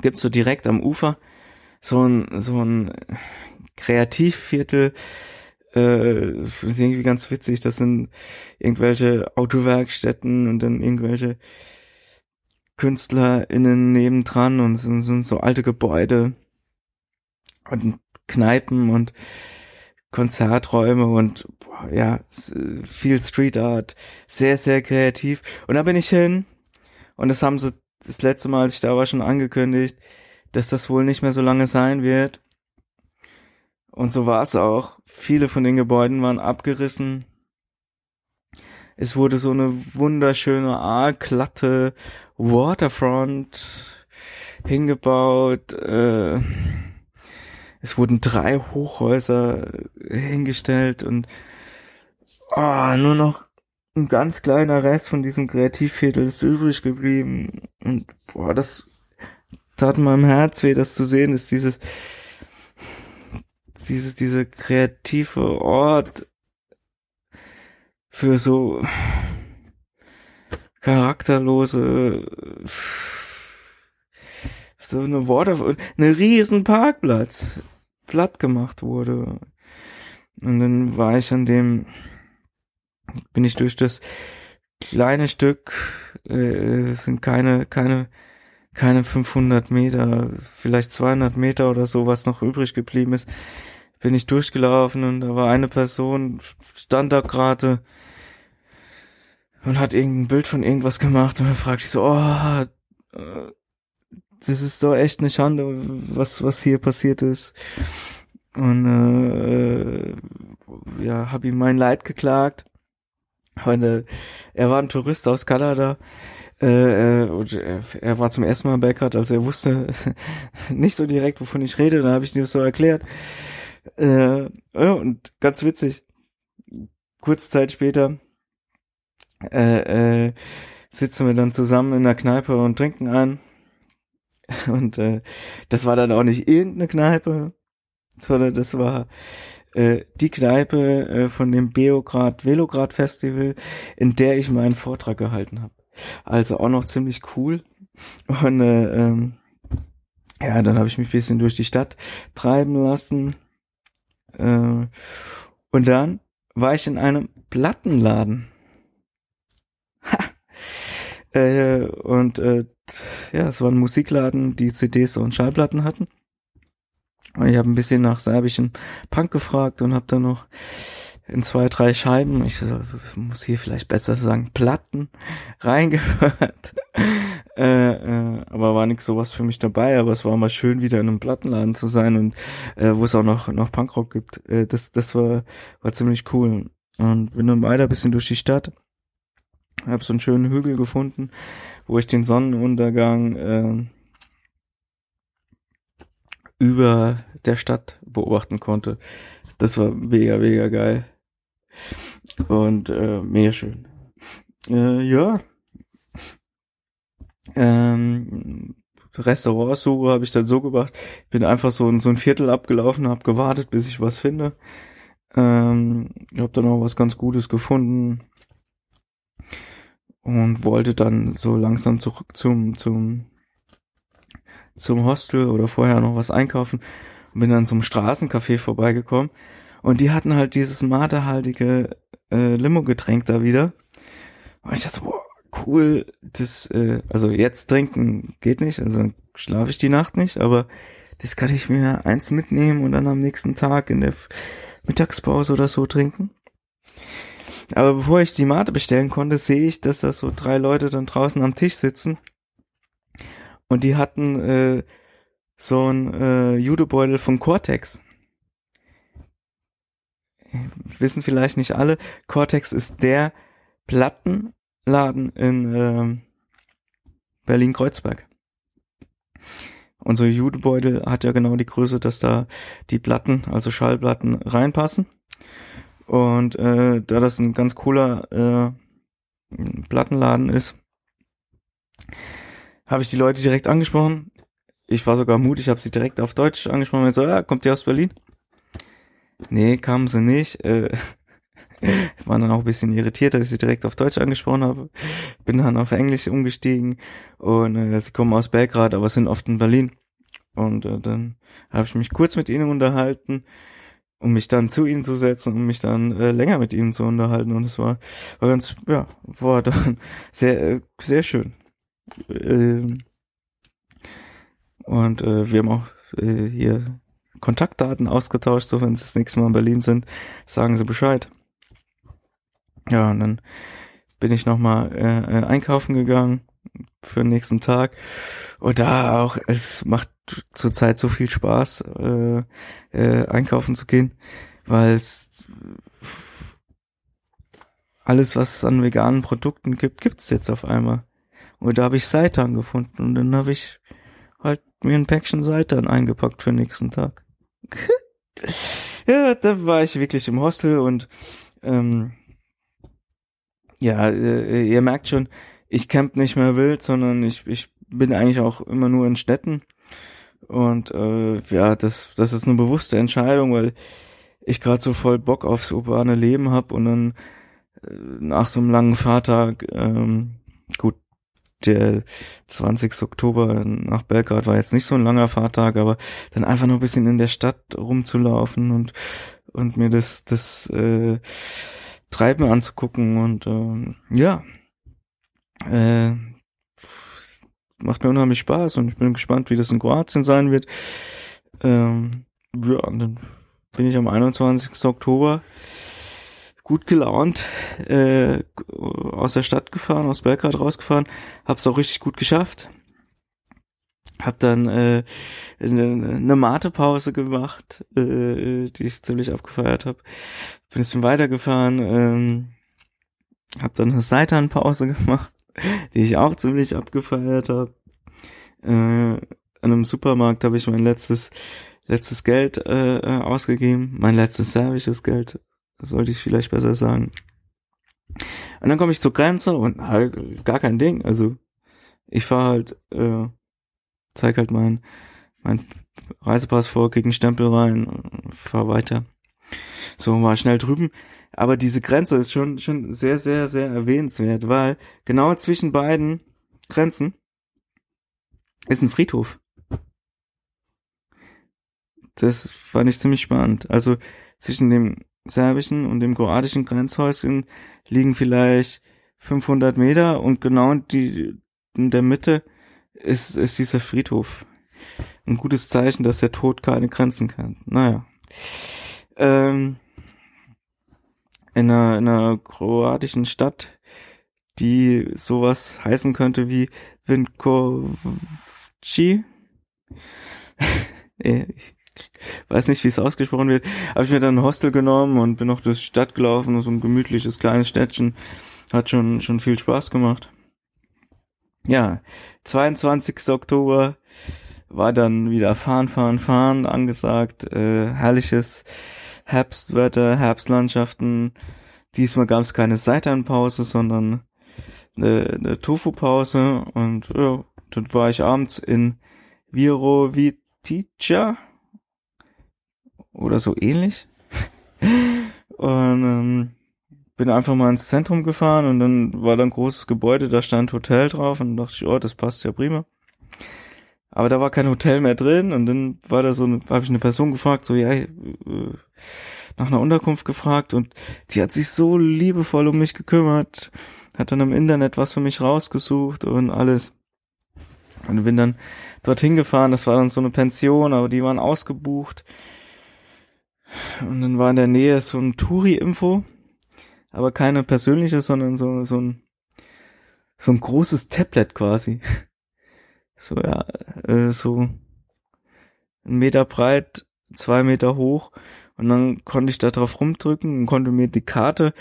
gibt's so direkt am Ufer so ein, so ein Kreativviertel, äh, ist irgendwie ganz witzig, das sind irgendwelche Autowerkstätten und dann irgendwelche KünstlerInnen nebendran und sind, sind so alte Gebäude und Kneipen und Konzerträume und boah, ja, viel Street Art, sehr, sehr kreativ. Und da bin ich hin und das haben sie das letzte Mal, als ich da war, schon angekündigt, dass das wohl nicht mehr so lange sein wird. Und so war es auch. Viele von den Gebäuden waren abgerissen. Es wurde so eine wunderschöne, glatte Waterfront hingebaut. Äh, es wurden drei Hochhäuser hingestellt und oh, nur noch ein ganz kleiner Rest von diesem Kreativviertel ist übrig geblieben. Und boah, das tat meinem Herz weh, das zu sehen, ist dieses, dieses, diese kreative Ort für so charakterlose so eine Water, eine riesen Parkplatz platt gemacht wurde. Und dann war ich an dem, bin ich durch das kleine Stück, äh, es sind keine, keine, keine 500 Meter, vielleicht 200 Meter oder so, was noch übrig geblieben ist, bin ich durchgelaufen und da war eine Person, stand da gerade und hat irgendein Bild von irgendwas gemacht und dann fragte ich so, oh, äh, das ist doch echt eine Schande, was, was hier passiert ist. Und äh, ja, habe ihm mein Leid geklagt. Äh, er war ein Tourist aus Kanada. Äh, äh und er, er war zum ersten Mal Backrad, also er wusste nicht so direkt, wovon ich rede. Da habe ich ihm so erklärt. Äh, und ganz witzig. Kurze Zeit später äh, äh, sitzen wir dann zusammen in der Kneipe und trinken ein. Und äh, das war dann auch nicht irgendeine Kneipe, sondern das war äh, die Kneipe äh, von dem Beograd Velograd Festival, in der ich meinen Vortrag gehalten habe. Also auch noch ziemlich cool. Und äh, ähm, ja, dann habe ich mich bisschen durch die Stadt treiben lassen. Äh, und dann war ich in einem Plattenladen. Ha. Äh, und äh, ja, es war ein Musikladen, die CDs und Schallplatten hatten. Ich habe ein bisschen nach serbischem Punk gefragt und habe dann noch in zwei, drei Scheiben, ich muss hier vielleicht besser sagen, Platten reingehört. äh, äh, aber war nix sowas für mich dabei, aber es war mal schön, wieder in einem Plattenladen zu sein und äh, wo es auch noch, noch Punkrock gibt. Äh, das, das war, war ziemlich cool. Und bin dann weiter bisschen durch die Stadt habe so einen schönen Hügel gefunden, wo ich den Sonnenuntergang äh, über der Stadt beobachten konnte. Das war mega, mega geil. Und äh, mega schön. Äh, ja. Ähm, Restaurantsuche habe ich dann so gemacht. Ich bin einfach so in so ein Viertel abgelaufen, habe gewartet, bis ich was finde. Ähm, habe dann auch was ganz Gutes gefunden und wollte dann so langsam zurück zum, zum, zum Hostel oder vorher noch was einkaufen und bin dann zum Straßencafé vorbeigekommen und die hatten halt dieses matehaltige äh, Limo-Getränk da wieder und ich dachte, boah, cool, das, äh, also jetzt trinken geht nicht, also schlafe ich die Nacht nicht, aber das kann ich mir eins mitnehmen und dann am nächsten Tag in der Mittagspause oder so trinken. Aber bevor ich die Mate bestellen konnte, sehe ich, dass da so drei Leute dann draußen am Tisch sitzen. Und die hatten äh, so ein äh, Judebeutel von Cortex. Wissen vielleicht nicht alle, Cortex ist der Plattenladen in äh, Berlin-Kreuzberg. Und so Judebeutel hat ja genau die Größe, dass da die Platten, also Schallplatten, reinpassen. Und äh, da das ein ganz cooler äh, Plattenladen ist, habe ich die Leute direkt angesprochen. Ich war sogar mutig, habe sie direkt auf Deutsch angesprochen. Und so, ja, kommt ihr aus Berlin? Nee, kamen sie nicht. Äh, war dann auch ein bisschen irritiert, dass ich sie direkt auf Deutsch angesprochen habe. Bin dann auf Englisch umgestiegen und äh, sie kommen aus Belgrad, aber sind oft in Berlin. Und äh, dann habe ich mich kurz mit ihnen unterhalten, um mich dann zu ihnen zu setzen, um mich dann äh, länger mit ihnen zu unterhalten. Und es war, war ganz, ja, war dann sehr, äh, sehr schön. Ähm, und äh, wir haben auch äh, hier Kontaktdaten ausgetauscht, so wenn sie das nächste Mal in Berlin sind, sagen sie Bescheid. Ja, und dann bin ich nochmal äh, äh, einkaufen gegangen für den nächsten Tag. Und da auch, es macht zurzeit so viel Spaß, äh, äh, einkaufen zu gehen, weil es alles, was es an veganen Produkten gibt, gibt's jetzt auf einmal. Und da habe ich Seitan gefunden und dann habe ich halt mir ein Päckchen Seitan eingepackt für den nächsten Tag. ja, da war ich wirklich im Hostel und ähm, ja, äh, ihr merkt schon, ich camp nicht mehr wild, sondern ich, ich bin eigentlich auch immer nur in Städten. Und äh, ja, das, das ist eine bewusste Entscheidung, weil ich gerade so voll Bock aufs urbane Leben hab und dann äh, nach so einem langen Fahrtag, ähm, gut, der 20. Oktober nach Belgrad war jetzt nicht so ein langer Fahrtag, aber dann einfach nur ein bisschen in der Stadt rumzulaufen und und mir das das äh, Treiben anzugucken und äh, ja äh, macht mir unheimlich Spaß und ich bin gespannt, wie das in Kroatien sein wird. Ähm, ja, und dann bin ich am 21. Oktober gut gelaunt äh, aus der Stadt gefahren, aus Belgrad rausgefahren, hab's auch richtig gut geschafft. Hab dann äh, eine, eine Matepause gemacht, äh, die ich ziemlich abgefeiert habe. Bin ein bisschen weitergefahren, ähm, hab dann eine Seitanpause gemacht, die ich auch ziemlich abgefeiert habe. Äh, an einem Supermarkt habe ich mein letztes letztes Geld äh, ausgegeben, mein letztes serbisches Geld sollte ich vielleicht besser sagen. Und dann komme ich zur Grenze und halt gar kein Ding. Also ich fahre halt, äh, zeig halt mein, mein Reisepass vor, krieg einen Stempel rein, fahr weiter. So war schnell drüben. Aber diese Grenze ist schon, schon sehr, sehr, sehr erwähnenswert, weil genau zwischen beiden Grenzen ist ein Friedhof. Das fand ich ziemlich spannend. Also zwischen dem serbischen und dem kroatischen Grenzhäuschen liegen vielleicht 500 Meter und genau in, die, in der Mitte ist, ist dieser Friedhof. Ein gutes Zeichen, dass der Tod keine Grenzen kennt. Naja. Ähm, in, einer, in einer kroatischen Stadt, die sowas heißen könnte wie Vinkovci. weiß nicht, wie es ausgesprochen wird, habe ich mir dann ein Hostel genommen und bin noch durch die Stadt gelaufen, so ein gemütliches kleines Städtchen. Hat schon, schon viel Spaß gemacht. Ja, 22. Oktober war dann wieder fahren, fahren, fahren angesagt. Äh, herrliches Herbstwetter, Herbstlandschaften. Diesmal gab es keine Seiteinpause, sondern eine, eine Tofu-Pause. Und ja, dann war ich abends in Virovitica oder so ähnlich. und ähm, bin einfach mal ins Zentrum gefahren und dann war da ein großes Gebäude, da stand Hotel drauf und dachte ich, oh, das passt ja prima. Aber da war kein Hotel mehr drin und dann war da so, habe ich eine Person gefragt, so ja, äh, nach einer Unterkunft gefragt und die hat sich so liebevoll um mich gekümmert, hat dann im Internet was für mich rausgesucht und alles. Und bin dann dorthin gefahren, das war dann so eine Pension, aber die waren ausgebucht. Und dann war in der Nähe so ein Touri-Info, aber keine persönliche, sondern so, so ein, so ein großes Tablet quasi. So, ja, äh, so ein Meter breit, zwei Meter hoch. Und dann konnte ich da drauf rumdrücken und konnte mir die Karte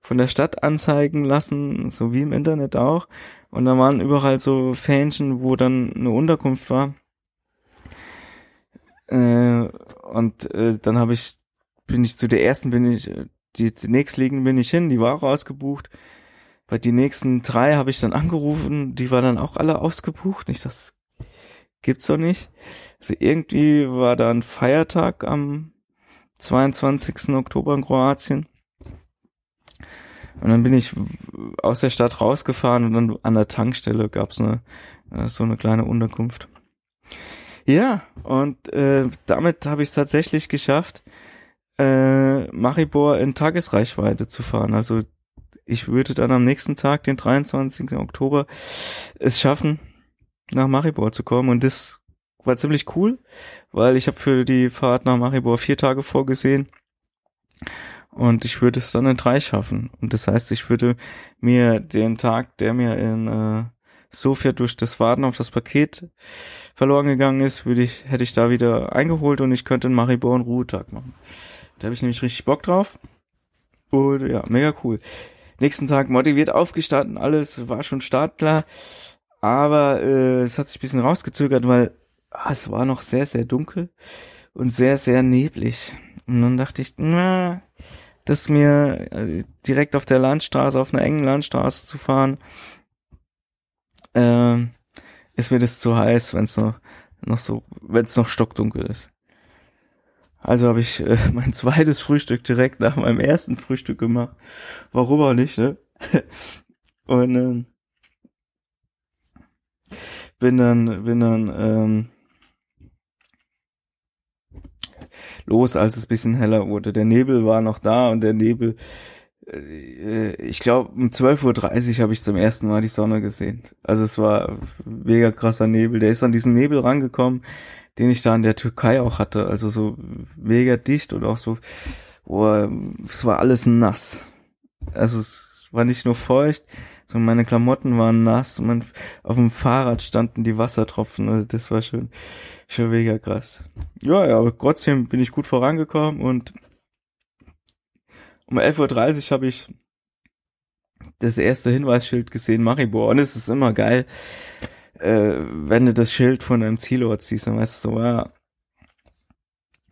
von der Stadt anzeigen lassen, so wie im Internet auch. Und da waren überall so Fähnchen, wo dann eine Unterkunft war. Äh, und äh, dann habe ich, bin ich zu der ersten, bin ich, die, die nächstliegenden bin ich hin, die war auch ausgebucht. Bei die nächsten drei habe ich dann angerufen, die war dann auch alle ausgebucht. Ich das gibt's doch nicht. Also irgendwie war da ein Feiertag am 22. Oktober in Kroatien. Und dann bin ich aus der Stadt rausgefahren und dann an der Tankstelle gab's eine äh, so eine kleine Unterkunft. Ja, und äh, damit habe ich es tatsächlich geschafft, äh, Maribor in Tagesreichweite zu fahren. Also ich würde dann am nächsten Tag, den 23. Oktober, es schaffen, nach Maribor zu kommen. Und das war ziemlich cool, weil ich habe für die Fahrt nach Maribor vier Tage vorgesehen. Und ich würde es dann in drei schaffen. Und das heißt, ich würde mir den Tag, der mir in äh, Sofia durch das Warten auf das Paket verloren gegangen ist, würde ich, hätte ich da wieder eingeholt und ich könnte in Maribor einen Ruhetag machen. Da habe ich nämlich richtig Bock drauf. Und ja, mega cool. Nächsten Tag motiviert aufgestanden, alles war schon startklar. Aber äh, es hat sich ein bisschen rausgezögert, weil ah, es war noch sehr, sehr dunkel und sehr, sehr neblig. Und dann dachte ich, na, das mir äh, direkt auf der Landstraße, auf einer engen Landstraße zu fahren, äh, ist mir das zu heiß, wenn es noch, noch so, wenn es noch stockdunkel ist. Also habe ich äh, mein zweites Frühstück direkt nach meinem ersten Frühstück gemacht. Warum auch nicht, ne? Und ähm, bin dann, bin dann ähm, los, als es bisschen heller wurde. Der Nebel war noch da und der Nebel, ich glaube, um 12.30 Uhr habe ich zum ersten Mal die Sonne gesehen. Also es war mega krasser Nebel. Der ist an diesen Nebel rangekommen, den ich da in der Türkei auch hatte. Also so mega dicht und auch so, oh, es war alles nass. Also es war nicht nur feucht, so meine Klamotten waren nass und mein, auf dem Fahrrad standen die Wassertropfen. Also das war schon, schon mega krass. Ja, ja, aber trotzdem bin ich gut vorangekommen und um 11.30 Uhr habe ich das erste Hinweisschild gesehen, Maribor. Und es ist immer geil, äh, wenn du das Schild von einem Zielort siehst, dann weißt du so, ja,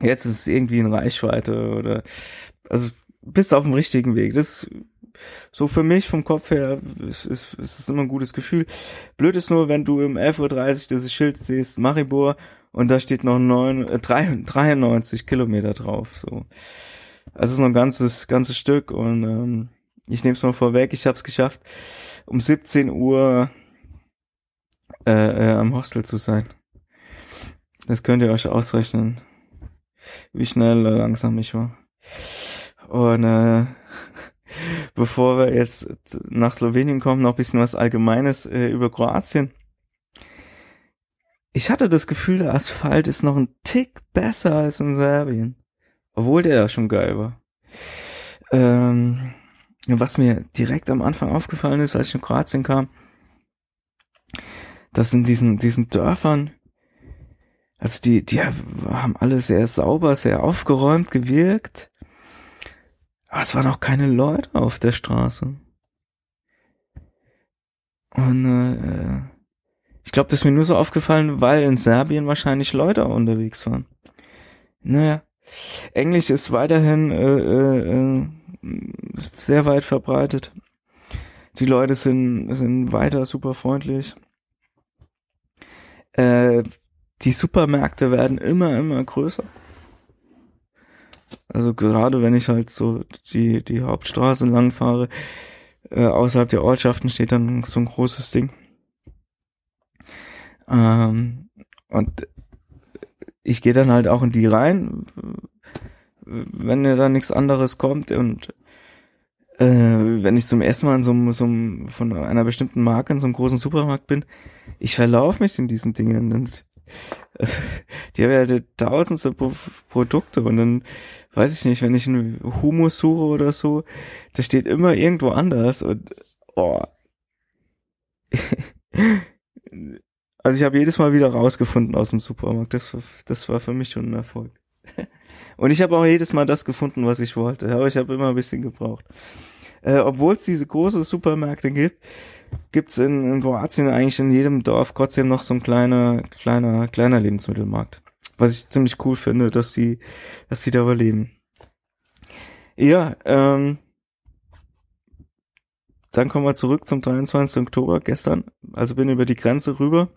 jetzt ist es irgendwie in Reichweite oder, also bist auf dem richtigen Weg. Das so für mich vom Kopf her ist, ist, ist es immer ein gutes Gefühl. Blöd ist nur, wenn du um 11.30 Uhr dieses Schild siehst, Maribor, und da steht noch neun, äh, 93 Kilometer drauf. So. Also es ist noch ein ganzes, ganzes Stück und ähm, ich nehme es mal vorweg, ich habe es geschafft, um 17 Uhr äh, äh, am Hostel zu sein. Das könnt ihr euch ausrechnen, wie schnell oder langsam ich war. Und äh, bevor wir jetzt nach Slowenien kommen, noch ein bisschen was Allgemeines äh, über Kroatien. Ich hatte das Gefühl, der Asphalt ist noch ein Tick besser als in Serbien. Obwohl der da schon geil war. Ähm, was mir direkt am Anfang aufgefallen ist, als ich in Kroatien kam, dass in diesen, diesen Dörfern, also die, die haben alle sehr sauber, sehr aufgeräumt gewirkt. Aber es waren auch keine Leute auf der Straße. Und äh, ich glaube, das ist mir nur so aufgefallen, weil in Serbien wahrscheinlich Leute unterwegs waren. Naja. Englisch ist weiterhin äh, äh, äh, sehr weit verbreitet. Die Leute sind, sind weiter super freundlich. Äh, die Supermärkte werden immer, immer größer. Also gerade wenn ich halt so die, die Hauptstraße lang fahre, äh, außerhalb der Ortschaften steht dann so ein großes Ding. Ähm, und ich gehe dann halt auch in die rein, wenn mir da nichts anderes kommt und äh, wenn ich zum ersten Mal in so, einem, so einem, von einer bestimmten Marke in so einem großen Supermarkt bin, ich verlaufe mich in diesen Dingen und also, die haben ja tausendste Pro Produkte und dann weiß ich nicht, wenn ich einen Humus suche oder so, der steht immer irgendwo anders und oh. also ich habe jedes Mal wieder rausgefunden aus dem Supermarkt. Das, das war für mich schon ein Erfolg. Und ich habe auch jedes Mal das gefunden, was ich wollte. Aber ich habe immer ein bisschen gebraucht. Äh, Obwohl es diese große Supermärkte gibt, gibt's in, in Kroatien eigentlich in jedem Dorf trotzdem noch so ein kleiner, kleiner, kleiner Lebensmittelmarkt. Was ich ziemlich cool finde, dass sie, dass sie da überleben. Ja, ähm, dann kommen wir zurück zum 23. Oktober gestern. Also bin über die Grenze rüber.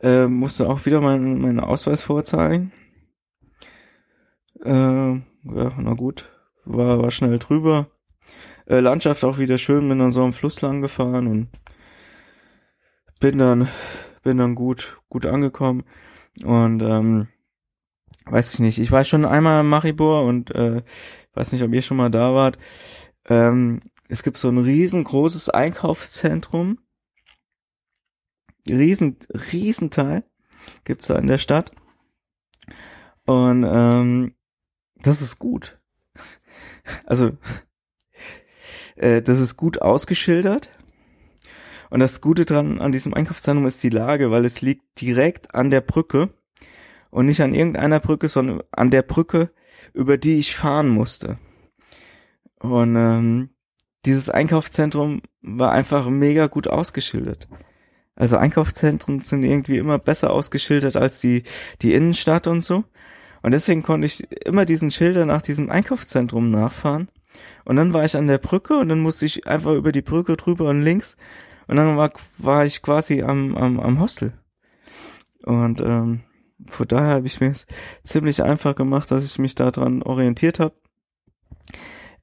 Äh, musste auch wieder meinen, meinen Ausweis vorzeigen. Äh, ja, na gut. War, war schnell drüber. äh, Landschaft auch wieder schön, bin dann so am Fluss lang gefahren und bin dann, bin dann gut, gut angekommen und ähm, weiß ich nicht, ich war schon einmal in Maribor und äh, weiß nicht, ob ihr schon mal da wart. Ähm, es gibt so ein riesengroßes Einkaufszentrum. Riesen, Riesenteil gibt's da in der Stadt. Und ähm, das ist gut. Also, äh, das ist gut ausgeschildert. Und das Gute dran an diesem Einkaufszentrum ist die Lage, weil es liegt direkt an der Brücke und nicht an irgendeiner Brücke, sondern an der Brücke, über die ich fahren musste. Und ähm, dieses Einkaufszentrum war einfach mega gut ausgeschildert. Also Einkaufszentren sind irgendwie immer besser ausgeschildert als die, die Innenstadt und so. Und deswegen konnte ich immer diesen Schilder nach diesem Einkaufszentrum nachfahren. Und dann war ich an der Brücke und dann musste ich einfach über die Brücke drüber und links. Und dann war, war ich quasi am, am, am Hostel. Und ähm, von daher habe ich mir es ziemlich einfach gemacht, dass ich mich daran orientiert habe.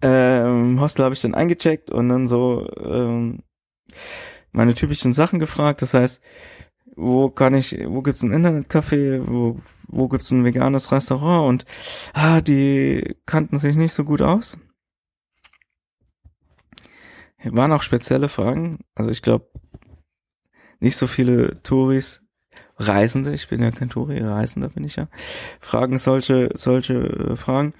Ähm, Hostel habe ich dann eingecheckt und dann so ähm, meine typischen Sachen gefragt. Das heißt, wo kann ich, wo gibt's ein Internetcafé, wo, wo gibt's ein veganes Restaurant und ah, die kannten sich nicht so gut aus. Waren auch spezielle Fragen. Also ich glaube, nicht so viele Touris, Reisende, ich bin ja kein Touri, Reisender bin ich ja, fragen solche, solche äh, Fragen.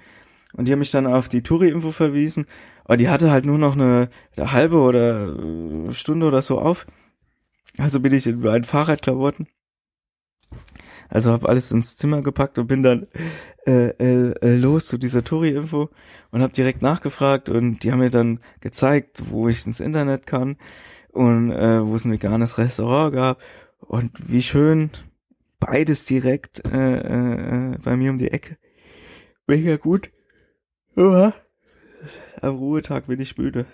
Und die haben mich dann auf die Touri-Info verwiesen. Aber die hatte halt nur noch eine, eine halbe oder äh, Stunde oder so auf. Also bin ich in meinen Fahrradklamotten. Also habe alles ins Zimmer gepackt und bin dann äh, äh, äh, los zu dieser Touri-Info und habe direkt nachgefragt und die haben mir dann gezeigt, wo ich ins Internet kann und äh, wo es ein veganes Restaurant gab und wie schön beides direkt äh, äh, äh bei mir um die Ecke. Mega gut. Uah. Am Ruhetag bin ich müde.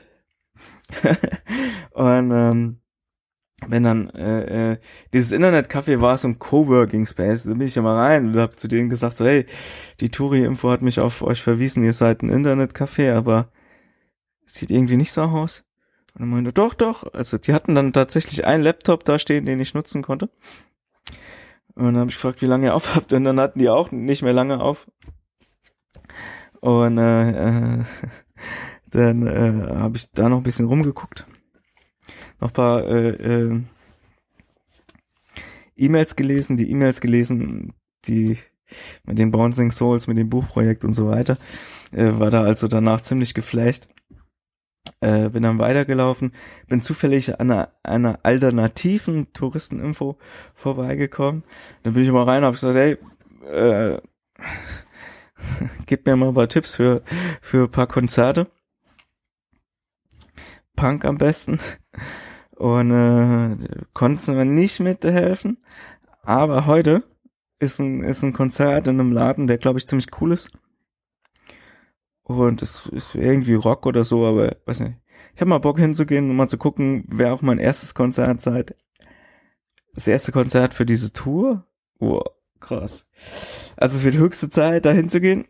und ähm, wenn dann äh, äh, dieses Internetcafé war so ein Coworking Space, da bin ich ja mal rein und hab zu denen gesagt so, hey, die Touri-Info hat mich auf euch verwiesen, ihr seid ein Internetcafé, aber sieht irgendwie nicht so aus. Und dann meinte, doch, doch. Also die hatten dann tatsächlich einen Laptop da stehen, den ich nutzen konnte. Und dann habe ich gefragt, wie lange ihr auf habt. Und dann hatten die auch nicht mehr lange auf. Und äh, äh, dann äh, habe ich da noch ein bisschen rumgeguckt. Noch ein paar äh, äh, E-Mails gelesen, die E-Mails gelesen, die mit den Bouncing Souls, mit dem Buchprojekt und so weiter. Äh, war da also danach ziemlich geflasht. Äh, bin dann weitergelaufen, bin zufällig an einer, einer alternativen Touristeninfo vorbeigekommen. Dann bin ich mal rein und habe gesagt, hey, äh, gib mir mal ein paar Tipps für, für ein paar Konzerte. Punk am besten. Und äh, konnten wir nicht mithelfen. Aber heute ist ein, ist ein Konzert in einem Laden, der glaube ich ziemlich cool ist. Und es ist irgendwie Rock oder so, aber weiß nicht. Ich habe mal Bock hinzugehen und mal zu gucken, wer auch mein erstes Konzert seit das erste Konzert für diese Tour. Wow, krass. Also es wird höchste Zeit, da hinzugehen.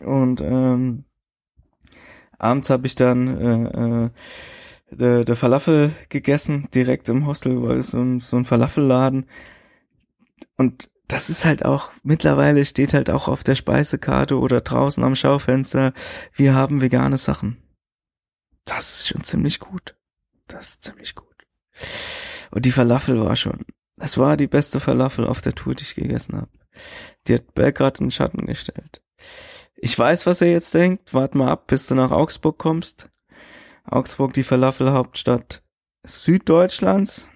Und ähm, abends habe ich dann äh, äh, der, der Falafel gegessen, direkt im Hostel, weil es so ein, so ein Falafelladen. Und das ist halt auch, mittlerweile steht halt auch auf der Speisekarte oder draußen am Schaufenster, wir haben vegane Sachen. Das ist schon ziemlich gut. Das ist ziemlich gut. Und die Falafel war schon, das war die beste Falafel auf der Tour, die ich gegessen habe. Die hat Belgrad in den Schatten gestellt. Ich weiß, was ihr jetzt denkt. Wart mal ab, bis du nach Augsburg kommst. Augsburg, die Falafelhauptstadt Süddeutschlands.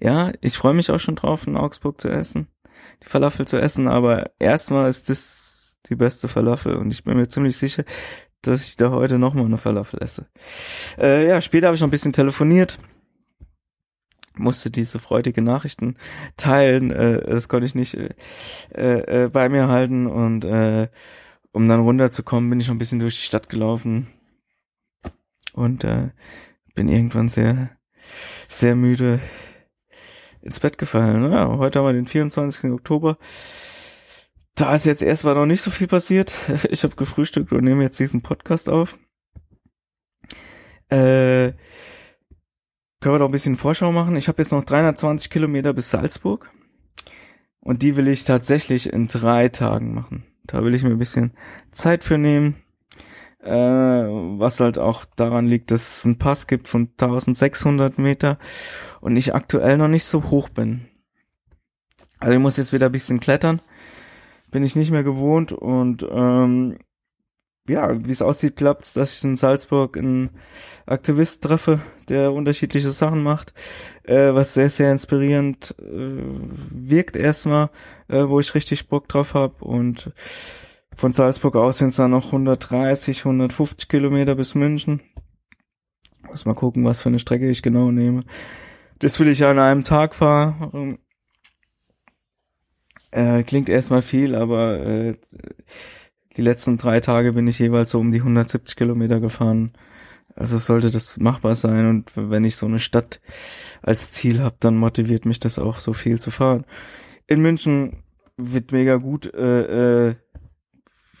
Ja, ich freue mich auch schon drauf, in Augsburg zu essen, die Falafel zu essen, aber erstmal ist das die beste Falafel und ich bin mir ziemlich sicher, dass ich da heute nochmal eine Falafel esse. Äh, ja, später habe ich noch ein bisschen telefoniert, musste diese freudige Nachrichten teilen, äh, das konnte ich nicht äh, äh, bei mir halten und äh, um dann runterzukommen, bin ich noch ein bisschen durch die Stadt gelaufen und äh, bin irgendwann sehr, sehr müde ins Bett gefallen. Ja, heute haben wir den 24. Oktober. da ist jetzt erstmal noch nicht so viel passiert. Ich habe gefrühstückt und nehme jetzt diesen Podcast auf. Äh, können wir doch ein bisschen Vorschau machen. Ich habe jetzt noch 320 Kilometer bis Salzburg. Und die will ich tatsächlich in drei Tagen machen. Da will ich mir ein bisschen Zeit für nehmen. Äh, was halt auch daran liegt, dass es einen Pass gibt von 1600 Meter und ich aktuell noch nicht so hoch bin. Also ich muss jetzt wieder ein bisschen klettern. Bin ich nicht mehr gewohnt und ähm, ja, wie es aussieht, klappt's, dass ich in Salzburg einen Aktivist treffe, der unterschiedliche Sachen macht, äh, was sehr, sehr inspirierend äh, wirkt erstmal, äh, wo ich richtig Bock drauf habe und von Salzburg aus sind es dann noch 130, 150 Kilometer bis München. Muss mal gucken, was für eine Strecke ich genau nehme. Das will ich an einem Tag fahren. Äh, klingt erstmal viel, aber äh, die letzten drei Tage bin ich jeweils so um die 170 Kilometer gefahren. Also sollte das machbar sein und wenn ich so eine Stadt als Ziel habe, dann motiviert mich das auch so viel zu fahren. In München wird mega gut, äh, äh,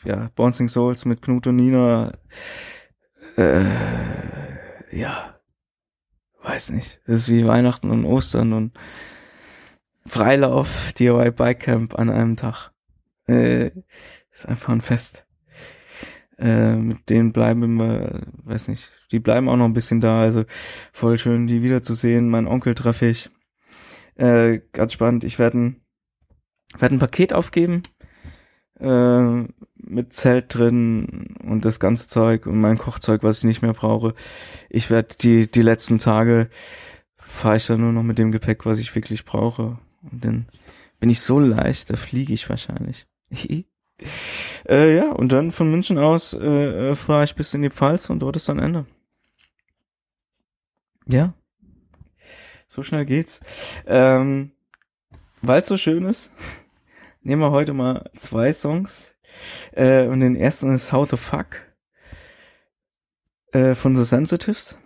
ja, Bouncing Souls mit Knut und Nina, äh, ja, weiß nicht. Das ist wie Weihnachten und Ostern und Freilauf, DIY Bike Camp an einem Tag. Äh, ist einfach ein Fest. Äh, mit denen bleiben wir, weiß nicht, die bleiben auch noch ein bisschen da, also voll schön, die wiederzusehen. Mein Onkel treffe ich. Äh, ganz spannend, ich werde ein, werd ein Paket aufgeben äh, mit Zelt drin und das ganze Zeug und mein Kochzeug, was ich nicht mehr brauche. Ich werde die, die letzten Tage fahre ich dann nur noch mit dem Gepäck, was ich wirklich brauche. Und dann bin ich so leicht, da fliege ich wahrscheinlich. äh, ja, und dann von München aus äh, äh, fahre ich bis in die Pfalz und dort ist dann Ende. Ja. So schnell geht's. Ähm, Weil es so schön ist, nehmen wir heute mal zwei Songs. Äh, und den ersten ist How the Fuck äh, von The Sensitives.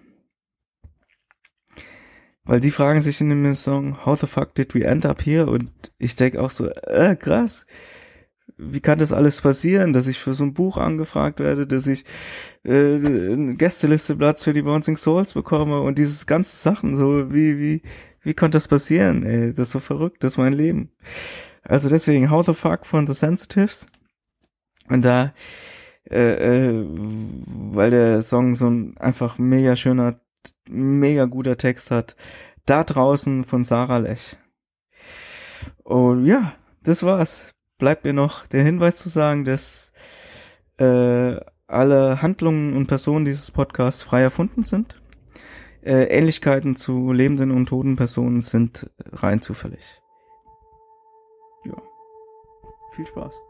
Weil die fragen sich in dem Song, How the fuck did we end up here? Und ich denke auch so, äh, krass wie kann das alles passieren, dass ich für so ein Buch angefragt werde, dass ich äh, eine Gästelisteplatz für die Bouncing Souls bekomme und dieses ganze Sachen, so wie, wie, wie konnte das passieren, ey, das ist so verrückt, das ist mein Leben. Also deswegen How the Fuck von The Sensitives und da, äh, äh, weil der Song so ein einfach mega schöner, mega guter Text hat, da draußen von Sarah Lech. Und ja, das war's bleibt mir noch der Hinweis zu sagen, dass äh, alle Handlungen und Personen dieses Podcasts frei erfunden sind. Äh, Ähnlichkeiten zu lebenden und toten Personen sind rein zufällig. Ja. Viel Spaß.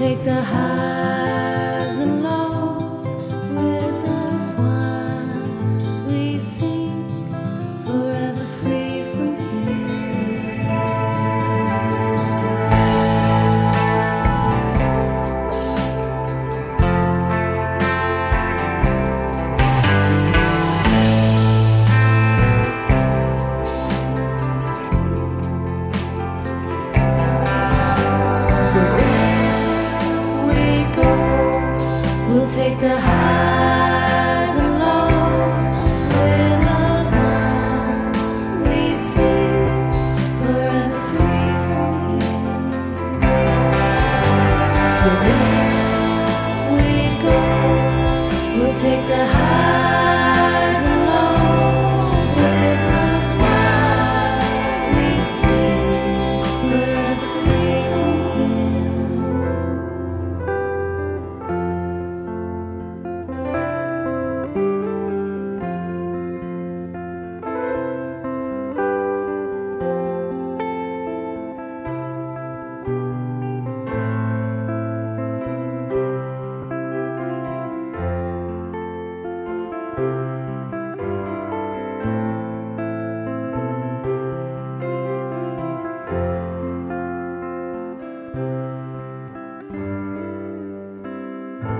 take the high.